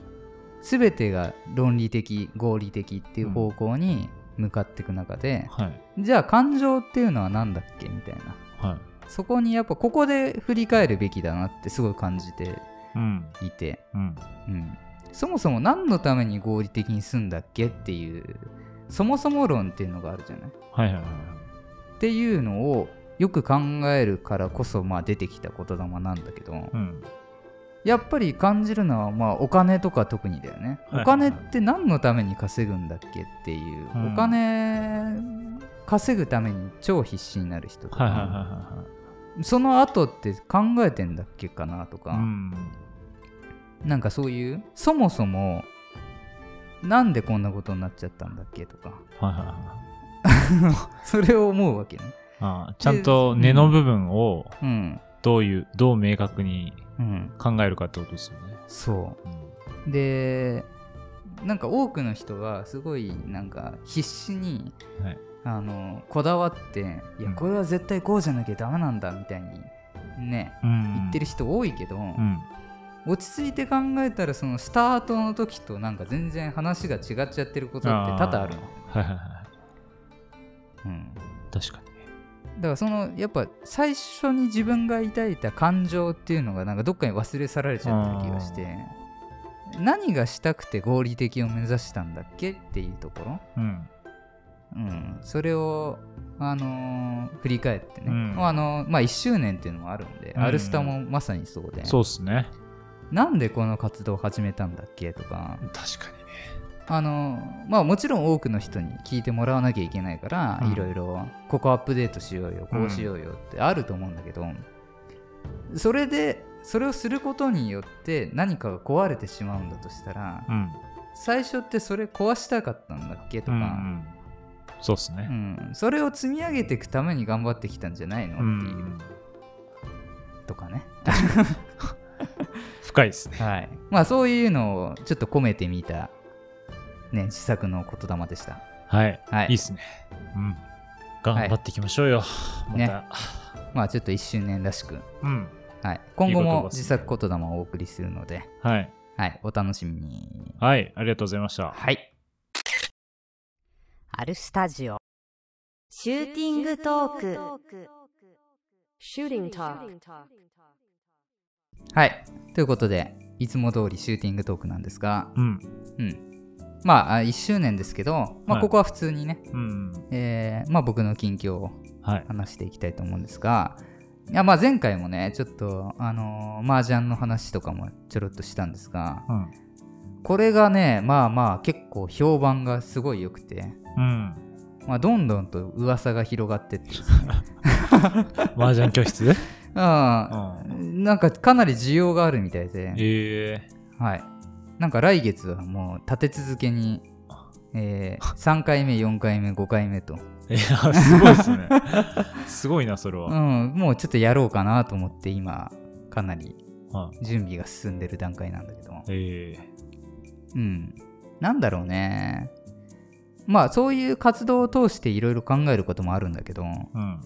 全てが論理的合理的っていう方向に向かっていく中で、はい。じゃあ感情っていうのは何だっけみたいなはい。そこにやっぱここで振り返るべきだなってすごい感じてうん。いて、うん。うん、そもそも何のために合理的にすんだっけっていうそもそも論っていうのがあるじゃない？はいはいはい。っていうのをよく考えるからこそまあ出てきた言霊なんだけど、うん。やっぱり感じるのはまあお金とか特にだよね、はいお金って何のために稼ぐんだっけっていう、うんお金稼ぐために超必死になる人とか、はいはいはいはその後って考えてんだっけかなとか、い。うん。なんかそういうそもそもなんでこんなことになっちゃったんだっけとか。それを思うわけねああちゃんと根の部分をうんどういう、どう明確にうん考えるかってことですよね。そううんでなんか多くの人がすごいなんか必死にはい。あのこだわっていやうんこれは絶対こうじゃなきゃダメなんだみたいにねうん。言ってる人多いけど、うん。落ち着いて考えたらそのスタートの時となんか全然話が違っちゃってることって多々あるの、はいはいはい。うん、確かに。だからそのやっぱ最初に自分が抱いた感情っていうのがなんかどっかに忘れ去られちゃってる気がして何がしたくて合理的を目指したんだっけっていうところ？うん。うん、それを、あのー振り返ってね、うん。まああのまあ、1周年っていうのもあるんで、うん。アルスタもまさにそうで。そうっすね。なんでこの活動を始めたんだっけとか、確かにね。あのーまあ、もちろん多くの人に聞いてもらわなきゃいけないから、うんいろいろここアップデートしようよこうしようよってあると思うんだけど、それでそれをすることによって何かが壊れてしまうんだとしたら、うん。最初ってそれ壊したかったんだっけとか、うんうん。そうっすね。うん、それを積み上げていくために頑張ってきたんじゃないのってういう、ん。とかね。深いですね。はい。まあそういうのをちょっと込めてみた、ね、自作の言霊でした。はい。はいいいっすね。うん。頑張っていきましょうよ。まねた。まあちょっと1周年らしく、うん。はい、今後も自作言霊をお送りするので、はい。はい、お楽しみに。はい。ありがとうございました。はい。アルスタジオシューティングトーク Shooting talk. はい。ということで、いつも通りシューティングトークなんですが、うん。うん。まあ、1周年ですけど、まあ、はいここは普通にね、うん。えーまあ、僕の近況をはい。話していきたいと思うんですが、いやまあ前回もね、ちょっと、あのー、麻雀の話とかもちょろっとしたんですが、うん。これがね、まあまあ結構評判がすごい良くて、うん。まあ、どんどんと噂が広がってってね、麻雀教室？なんかかなり需要があるみたいで、ええはい。なんか来月はもう立て続けに、えー3回目、4回目、5回目と、いや、すごいっすね。すごいな、それうは。ん、もうちょっとやろうかなと思って今、かなりはい準備が進んでる段階なんだけど、ええうん。なんだろうね。まあそういう活動を通していろいろ考えることもあるんだけど、うん。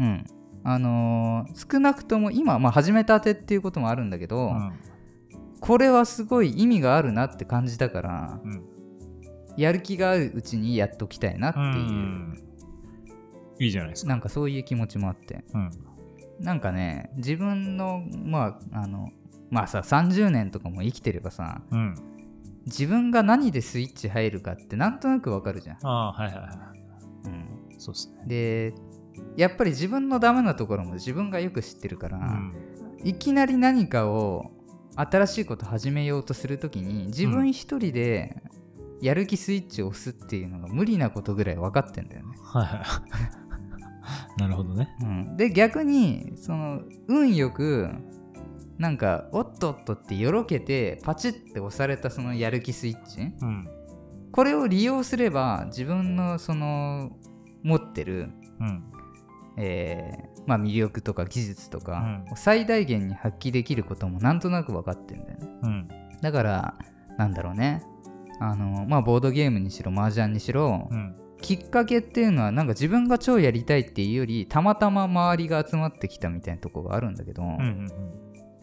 うん。あのー少なくとも今、まあ始めたてっていうこともあるんだけど、うん。これはすごい意味があるなって感じたから、うん。やる気があるうちにやっときたいなっていう、うんいいじゃないですか。なんかそういう気持ちもあって、うん。なんかね、自分の、まあ、あの、まあさ、30年とかも生きてればさ、うん。自分が何でスイッチ入るかってなんとなくわかるじゃん。ああ、はいはいはい。うん、そうですね。でやっぱり自分のダメなところも自分がよく知ってるから、うん。いきなり何かを新しいこと始めようとするときに自分一人でやる気スイッチを押すっていうのが無理なことぐらい分かってんだよね。はいはい。なるほどね。うん、で逆にその運よくなんかおっとっとってよろけてパチッて押されたそのやる気スイッチうん。これを利用すれば自分のその持ってる、うん。えーまあ、魅力とか技術とか最大限に発揮できることもなんとなく分かってんだよねうん。だからなんだろうねあのまあボードゲームにしろ麻雀にしろ、うん。きっかけっていうのはなんか自分が超やりたいっていうよりたまたま周りが集まってきたみたいなとこがあるんだけど、うん。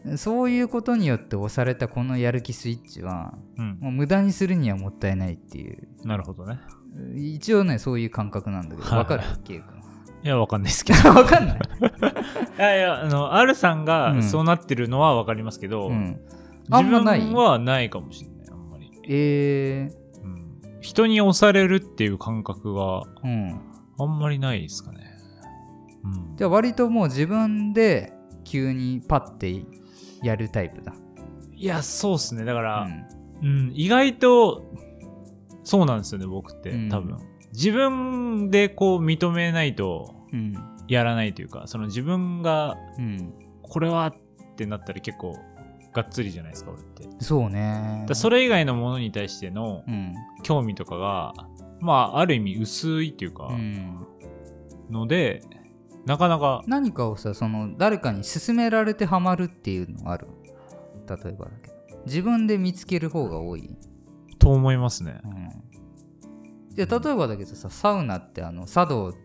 うん。そういうことによって押されたこのやる気スイッチはうん。もう無駄にするにはもったいないっていうなるほどね。一応ねそういう感覚なんだけどはいわかる？ケイ君いや、わかんないですけど。わかんない、いやいや、あの、R さんうがんそうなってるのはわかりますけど、うん、あ自分はない？かもしれない、あんまり。えうん。人に押されるっていう感覚がーうん、あんまりないですかね。うん。じゃあ割ともう自分で急にパッてやるタイプだ、いや、そうっすね。だかうら、んうん、意外と、そうなんですよね、僕って、うん多分。自分でこう認めないとうん。やらないというか、その自分がうん、これはってなったら結構がっつりじゃないですか、俺って。そうね。らそれ以外のものに対してのうん。興味とかが、まあ、ある意味薄いっていうかう、ん、ので、なかなか、何かをさその誰かに勧められてハマるっていうのある？例えばだけど。自分で見つける方が多い、と思いますね。う。ん、例えばだけどさサウナってあの茶道って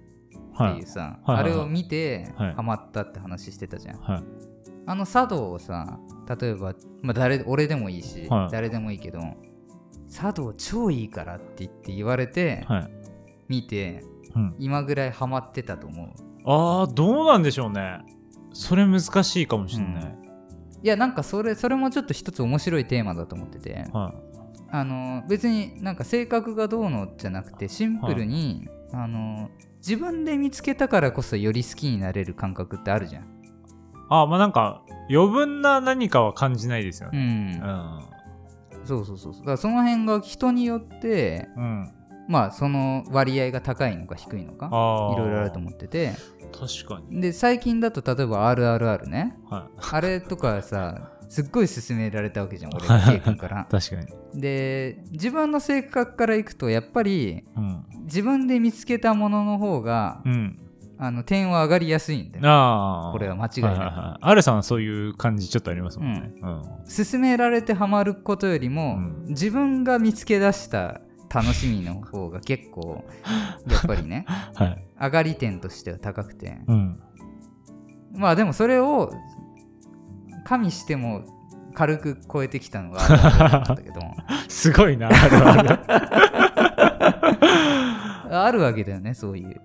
はいいう。さ、はいはいはいあれを見てはいハマったって話してたじゃん、はい。あの茶道をさ例えば、まあ、誰俺でもいいし、はい誰でもいいけど茶道超いいからって言って言われて、はい。見てうん、今ぐらいハマってたと思うああ、どうなんでしょうね。それ難しいかもしれない。いやなんかそれそれもちょっと一つ面白いテーマだと思っててはあの別になんか性格がどうのじゃなくてシンプルに、あの自分で見つけたからこそより好きになれる感覚ってあるじゃん。い。あまあなんか、余分な何かは感じないですようね。んうん。そうそうそうそうだからその辺が人によってうん。まあその割合が高いのか低いのか。いろいろあると思ってて確かに。で最近だと例えば RRR ねはあれとかさすっごい勧められたわけじゃん 俺 K 君からい。確かに。で自分の性格からいくとやっぱりうん。自分で見つけたものの方が、うん。あの点は上がりやすいんだよああ。これは間違いないはいはいはい。さんはそういう感じちょっとありますもんね。うん。勧められてハマることよりも、うん自分が見つけ出した楽しみの方が結構 やっぱりねはい。上がり点としては高くてうん。まあでもそれを加味しても軽く超えてきたのが あるけどすごいな、あるある。あるわけだよねそういう、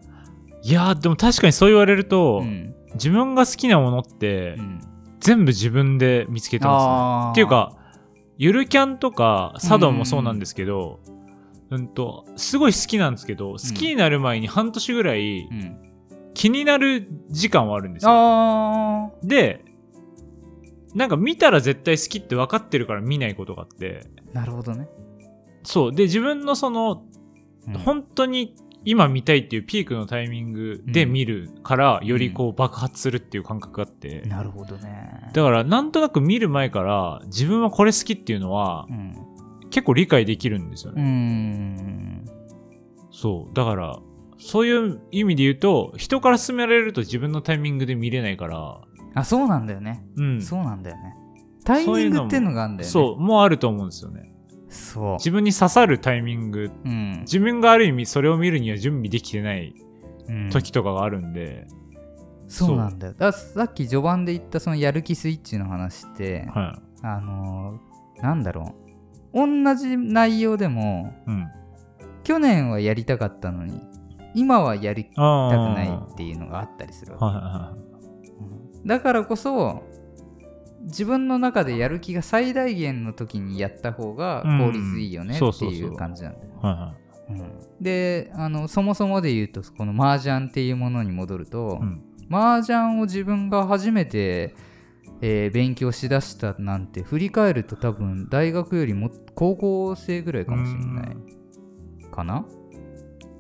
いやーでも確かにそう言われると、うん。自分が好きなものって、うん。全部自分で見つけてますね。っていうか、ゆるキャンとか、茶道もそうなんですけど、うん。と、すごい好きなんですけど、好きになる前に半年ぐらいうん。気になる時間はあるんですよ。あで、なんか見たら絶対好きって分かってるから見ないことがあって、ーなるほどね、そう。で、自分のその、うん。本当に今見たいっていうピークのタイミングで見るから、よりこう爆発するっていう感覚があって、なるほどね。だからなんとなく見る前から自分はこれ好きっていうのはうん。結構理解できるんですよね。ん。そう。だから、そういう意味で言うと、人から勧められると自分のタイミングで見れないから、あそうなんだよね、うん。そうなんだよね。タイミングっていうのがあるんだよね。そう、もうあると思うんですよね。そう。自分に刺さるタイミング、うん。自分がある意味それを見るには準備できてないうん。時とかがあるんで、そうなんだよ。ださっき序盤で言ったそのやる気スイッチの話ってはあのーなんだろう。同じ内容でもい。うん。去年はやりたかったのに今はやりたく。ないっていうのがあったりするわけ。はいはだからこそ自分の中でやる気が最大限の時にやった方が効率いいよねっていう感じなんだよ、い。はいはい。うん、であのそもそもで言うとこの麻雀っていうものに戻ると、うん。麻雀を自分が初めて、えー勉強しだしたなんて振り返ると多分大学よりも高校生ぐらいかもしれないかな？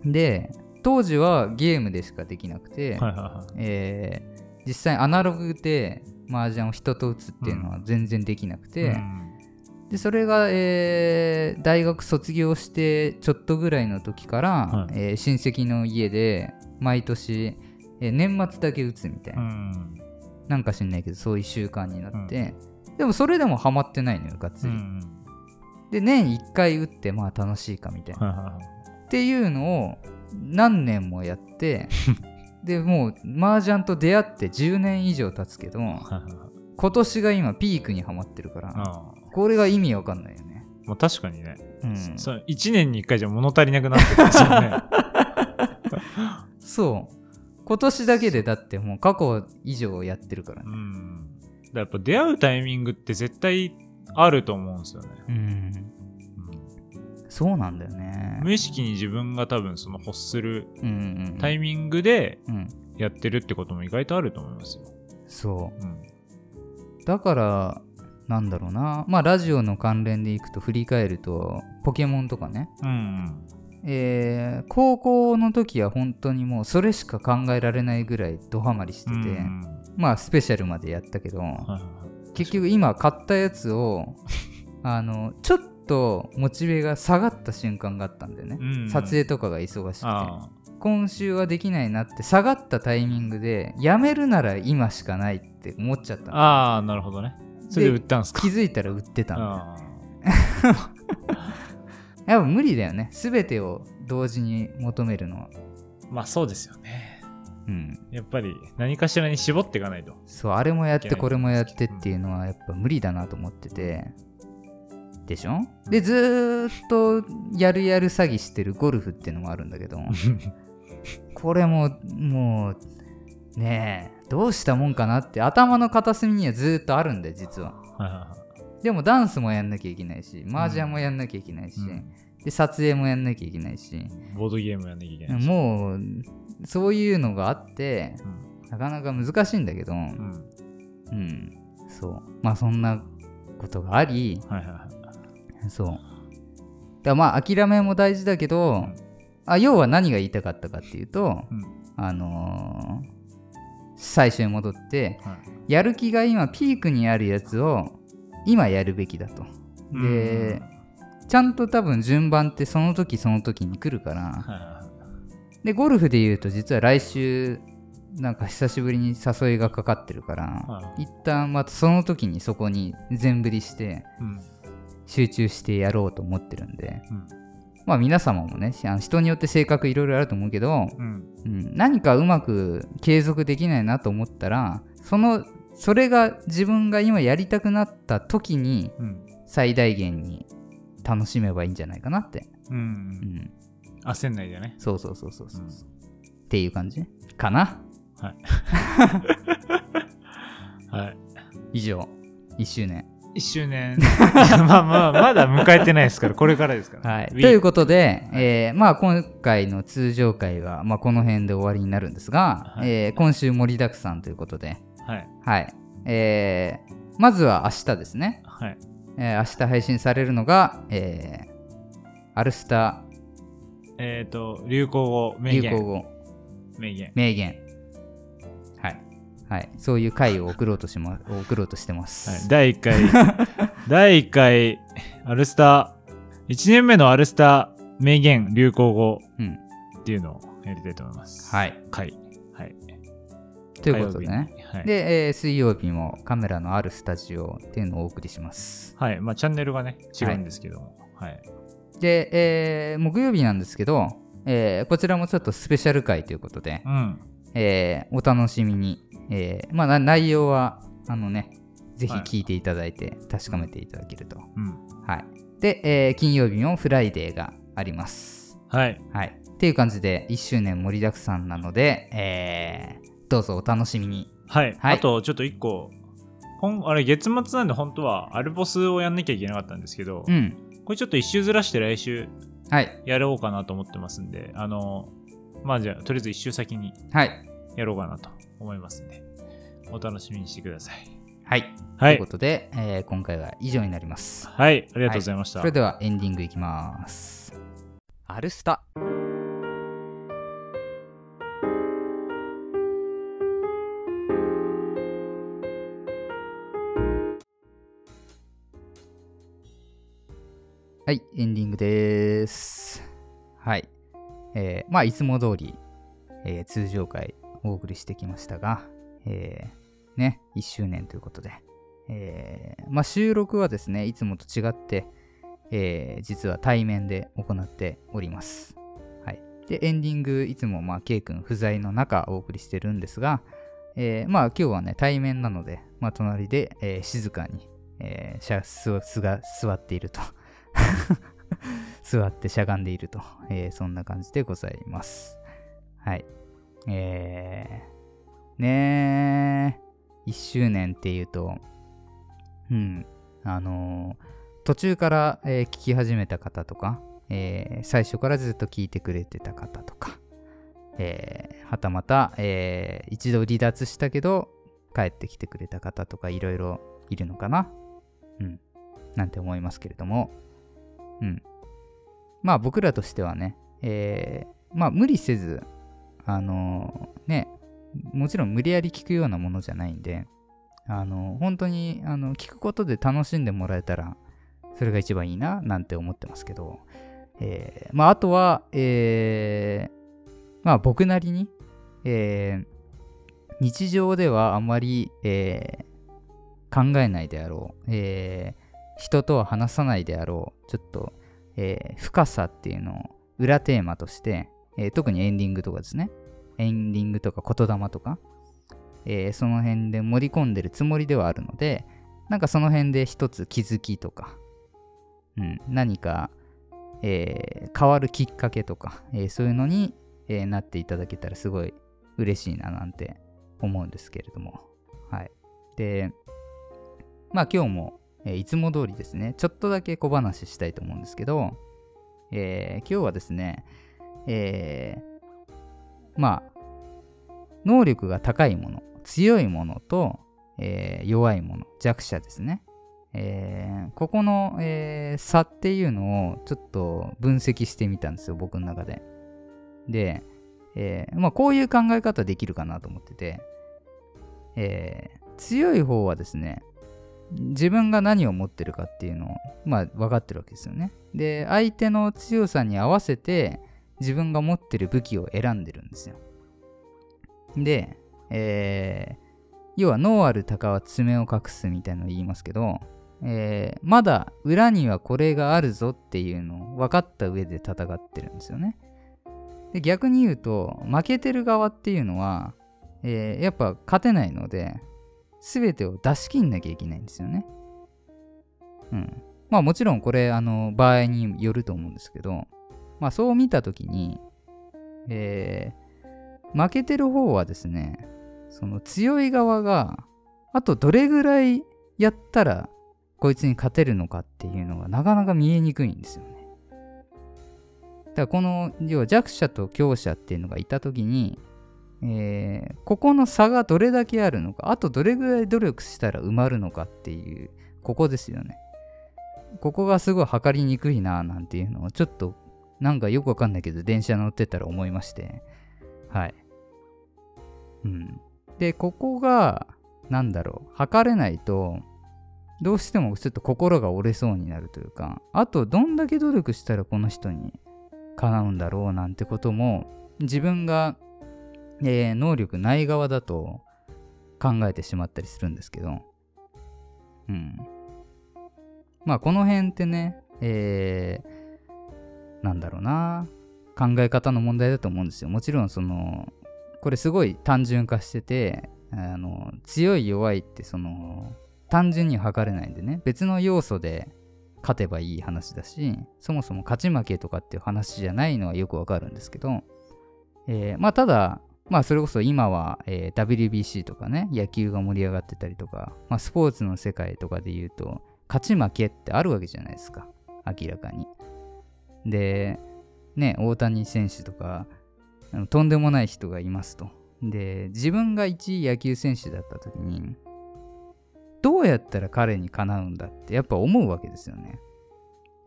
で当時はゲームでしかできなくて、はいはいはい。えー実際アナログで麻雀を人と打つっていうのは全然できなくて、うん。でそれが、えー大学卒業してちょっとぐらいの時から、はい。えー親戚の家で毎年、えー年末だけ打つみたいな、うん。なんか知んないけどそういう習慣になって、でもそれでもハマってないのよがっつり、うん。で年1回打ってまあ楽しいかみたいな。っていうのを何年もやって でもう麻雀と出会って10年以上経つけど。今年が今ピークにはまってるから。これが意味わかんないよねまあ確かにね。うんそう1年に1回じゃ物足りなくなってるんですよね。そう今年だけでだってもう過去以上やってるからねうん。だからやっぱ出会うタイミングって絶対あると思うんですよね。うんうんそうなんだよね。無意識に自分が多分その欲するタイミングでうん。やってるってことも意外とあると思いますよ。そう。ん。うだからなんだろうな。まあラジオの関連でいくと振り返るとポケモンとかね。うん。えー高校の時は本当にもうそれしか考えられないぐらいドハマりしてて、うんまあスペシャルまでやったけど、はいはいはい。結局今買ったやつを あのちょっとモチベが下がった瞬間があったんだよね、うん。撮影とかが忙しくて。あ今週はできないなって下がったタイミングでやめるなら今しかないって思っちゃったあの。ああ、なるほどね。それで売ったんすか？気づいたら売ってたの。あ やっぱ無理だよね。全てを同時に求めるのは。ーまあそうですよね。うん。やっぱり何かしらに絞っていかないと。そうあれもやってこれもやってっていうのはやっぱ無理だなと思っててでしょ？でずーっとやるやる詐欺してるゴルフっていうのもあるんだけど これももうねえどうしたもんかなって頭の片隅にはずーっとあるんだよ実はでもダンスもやんなきゃいけないし麻雀もやんなきゃいけないし、うんで撮影もやんなきゃいけないしい。ボードゲームやんなきゃいけないし。もうそういうのがあってうんなかなか難しいんだけど、うん。うん、そう。まあそんなことがあり、はいはいはい。そう。だまあ諦めも大事だけど、ん。あ要は何が言いたかったかっていうと、うん。あのー最初に戻って、はい。やる気が今ピークにあるやつを今やるべきだと。で、ちゃんと多分順番ってその時その時に来るから、はいで、ゴルフで言うと実は来週、なんか久しぶりに誘いがかかってるから、は一旦またその時にそこに全振りしてうん集中してやろうと思ってるんで。うん。まあ皆様もね人によって性格いろいろあると思うけど、うん。うん、何かうまく継続できないなと思ったらそのそれが自分が今やりたくなった時にうん。最大限に楽しめばいいんじゃないかなって、ううん。ん、焦んないでね。そうそうそうそうそう、うん。っていう感じかな。はい。以上。1周年1周年。まあまあまだ迎えてないですからこれからですから。はい、ということで、えーまあ、今回の通常回は、まあ、この辺で終わりになるんですが、はい。えー今週盛りだくさんということで、はい。はい。えーまずは明日ですね、はい。えー明日配信されるのが、えーアルスタえっと流行語名言。流行語。名言。名言はい、はい、そういう回を送ろうとしま送ろうとしてまはい。す、第1回第1回アルスター1年目のアルスター名言流行語うん。っていうのをやりたいと思います。はい、回。はい。ということでね。はい。で、えー水曜日もカメラのあるスタジオっていうのをお送りします。はい。まあチャンネルがね違うんですけども。はい。で、えー木曜日なんですけど、えーこちらもちょっとスペシャル回ということで、うん。えーお楽しみに、えーまあ、な内容はあのねぜひ聞いていただいて確かめていただけると、うん。はい。で、えー金曜日もフライデーがあります。はい。はい。っていう感じで1周年盛りだくさんなので、えーどうぞお楽しみに。はい、はい。あとちょっと1個。今あれ月末なんで本当はアルボスをやんなきゃいけなかったんですけど、うん。これちょっと一周ずらして来週はい。やろうかなと思ってますんで、あの、まあじゃあ、とりあえず一周先に。はい。やろうかなと思いますんで、お楽しみにしてください。はい。はいというこ。とで、えー今回は以上になります。はい、ありがとうございました。それではエンディングいきます。アルスタ。はい、エンディングです。はい。えーまあ、いつも通り、えー通常回お送りしてきましたが、えーね、1周年ということで、えーまあ、収録はですね、いつもと違って、えー実は対面で行っております。はい。で、エンディング、いつも、まあ、K 君不在の中お送りしてるんですが、えーまあ、今日はね、対面なので、まあ、隣で、えー静かに、えーしゃすすが座っていると。座ってしゃがんでいると、えーそんな感じでございます。はい。えー、ねー、1周年っていうと、うん、あのー途中から、えー聞き始めた方とか、えー最初からずっと聞いてくれてた方とか、えはたまた、え一度離脱したけど帰ってきてくれた方とかいろいろいるのかな？うん。なんて思いますけれども、うん。まあ僕らとしてはね、えまあ無理せず、あのね、もちろん無理やり聞くようなものじゃないんで、あの本当にあの聞くことで楽しんでもらえたら、それが一番いいな、なんて思ってますけど、えーまああとは、えーまあ僕なりに、えー日常ではあまり、えー考えないであろう、えー人とは話さないであろう、ちょっと、えー深さっていうのを裏テーマとして、えー特にエンディングとかですね、エンディングとか言霊とか、えーその辺で盛り込んでるつもりではあるので、なんかその辺で一つ気づきとか、うん、何か、えー変わるきっかけとか、えーそういうのに、えなっていただけたらすごい嬉しいななんて思うんですけれども。はい。で、まあ今日も、えいつも通りですね、ちょっとだけ小話したいと思うんですけど、え今日はですね、えーまあ、能力が高いもの、強いものと、えー弱いもの、弱者ですね。えーここの、えー差っていうのをちょっと分析してみたんですよ、僕の中で。で、えーまあ、こういう考え方できるかなと思ってて、え強い方はですね、自分が何を持ってるかっていうのを、まあ、分かってるわけですよね。で、相手の強さに合わせて、自分が持ってる武器を選んでるんですよ。で、えー要は脳ある鷹は爪を隠すみたいなのを言いますけど、えーまだ裏にはこれがあるぞっていうのを分かった上で戦ってるんですよね。で逆に言うと負けてる側っていうのは、えーやっぱ勝てないので全てを出し切んなきゃいけないんですよね。うん。まあもちろんこれあの場合によると思うんですけど、まあそう見たときに、えー負けてる方はですね、その強い側があとどれぐらいやったらこいつに勝てるのかっていうのがなかなか見えにくいんですよね。だからこの要は弱者と強者っていうのがいた時に、えーここの差がどれだけあるのかあとどれぐらい努力したら埋まるのかっていうここですよね。ここがすごい測りにくいななんていうのをちょっとなんかよくわかんないけど電車乗ってたら思いましてはい。うん。で、ここが、なんだろう、測れないと、どうしてもちょっと心が折れそうになるというか、あと、どんだけ努力したらこの人にかなうんだろうなんてことも、自分が、えー能力ない側だと考えてしまったりするんですけど、うん。まあ、この辺ってね、えー、なんだろうな、考え方の問題だと思うんですよ。もちろん、その、これすごい単純化しててあの強い弱いってその単純には測れないんでね。別の要素で勝てばいい話だしそもそも勝ち負けとかっていう話じゃないのはよくわかるんですけど、えーまあただまあそれこそ今は、えー WBC とかね野球が盛り上がってたりとか、まあ、スポーツの世界とかで言うと勝ち負けってあるわけじゃないですか。明らかに。で、ね、大谷選手とか、とんでもない人がいますと。で、自分が一位野球選手だった時に、どうやったら彼にかなうんだってやっぱ思うわけですよね。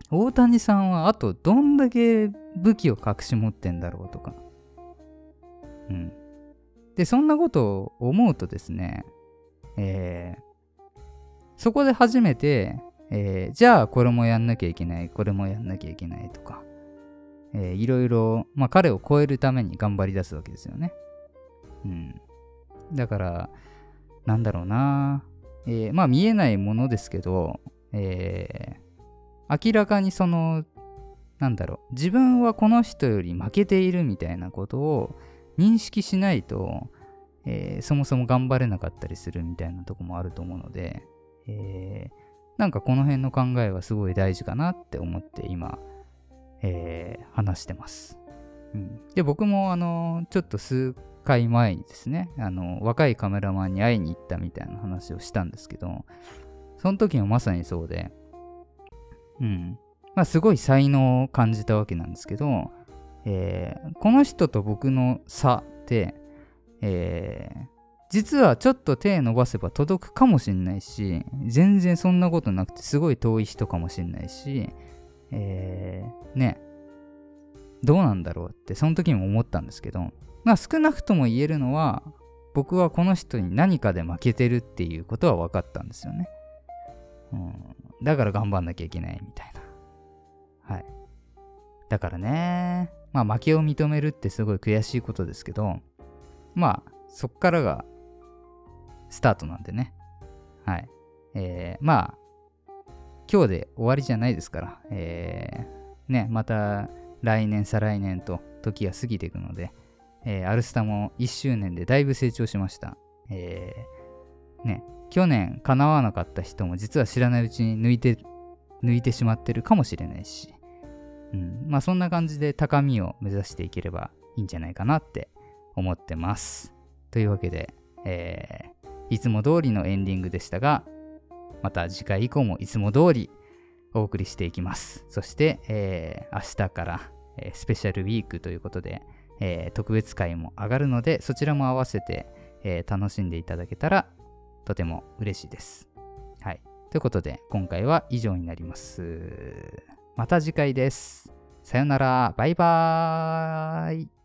大谷さんはあとどんだけ武器を隠し持ってんだろうとか。うん。で、そんなことを思うとですね、えー、そこで初めて、えー、じゃあこれもやんなきゃいけない、これもやんなきゃいけないとか、えー、いろいろ、まあ彼を超えるために頑張り出すわけですよね。うん。だから、なんだろうな、えー、まあ見えないものですけど、えー、明らかにその、なんだろう、自分はこの人より負けているみたいなことを認識しないと、えー、そもそも頑張れなかったりするみたいなとこもあると思うので、えー、なんかこの辺の考えはすごい大事かなって思って今、えー、話してます。うん、で、僕もあの、ちょっと数回前にですね、あの、若いカメラマンに会いに行ったみたいな話をしたんですけど、その時もまさにそうで、うん。まあ、すごい才能を感じたわけなんですけど、えー、この人と僕の差って、えー、実はちょっと手伸ばせば届くかもしんないし、全然そんなことなくてすごい遠い人かもしんないし、えー、ね、どうなんだろうってその時も思ったんですけど、まあ少なくとも言えるのは、僕はこの人に何かで負けてるっていうことは分かったんですよね。うん、だから頑張んなきゃいけないみたいな。はい。だからね、まあ負けを認めるってすごい悔しいことですけど、まあそっからがスタートなんでね。はい。えー、まあ、今日で終わりじゃないですから、えー、ね、また来年、再来年と時が過ぎていくので、えー、アルスタも1周年でだいぶ成長しました。えー、ね、去年叶わなかった人も実は知らないうちに抜いて、抜いてしまってるかもしれないし、うん、まあそんな感じで高みを目指していければいいんじゃないかなって思ってます。というわけで、えー、いつも通りのエンディングでしたが、また次回以降もいつも通りお送りしていきます。そして、えー、明日から、えー、スペシャルウィークということで、えー、特別会も上がるので、そちらも合わせて、え楽しんでいただけたらとても嬉しいです。はい。ということで、今回は以上になります。また次回です。さよなら。バイバーイ。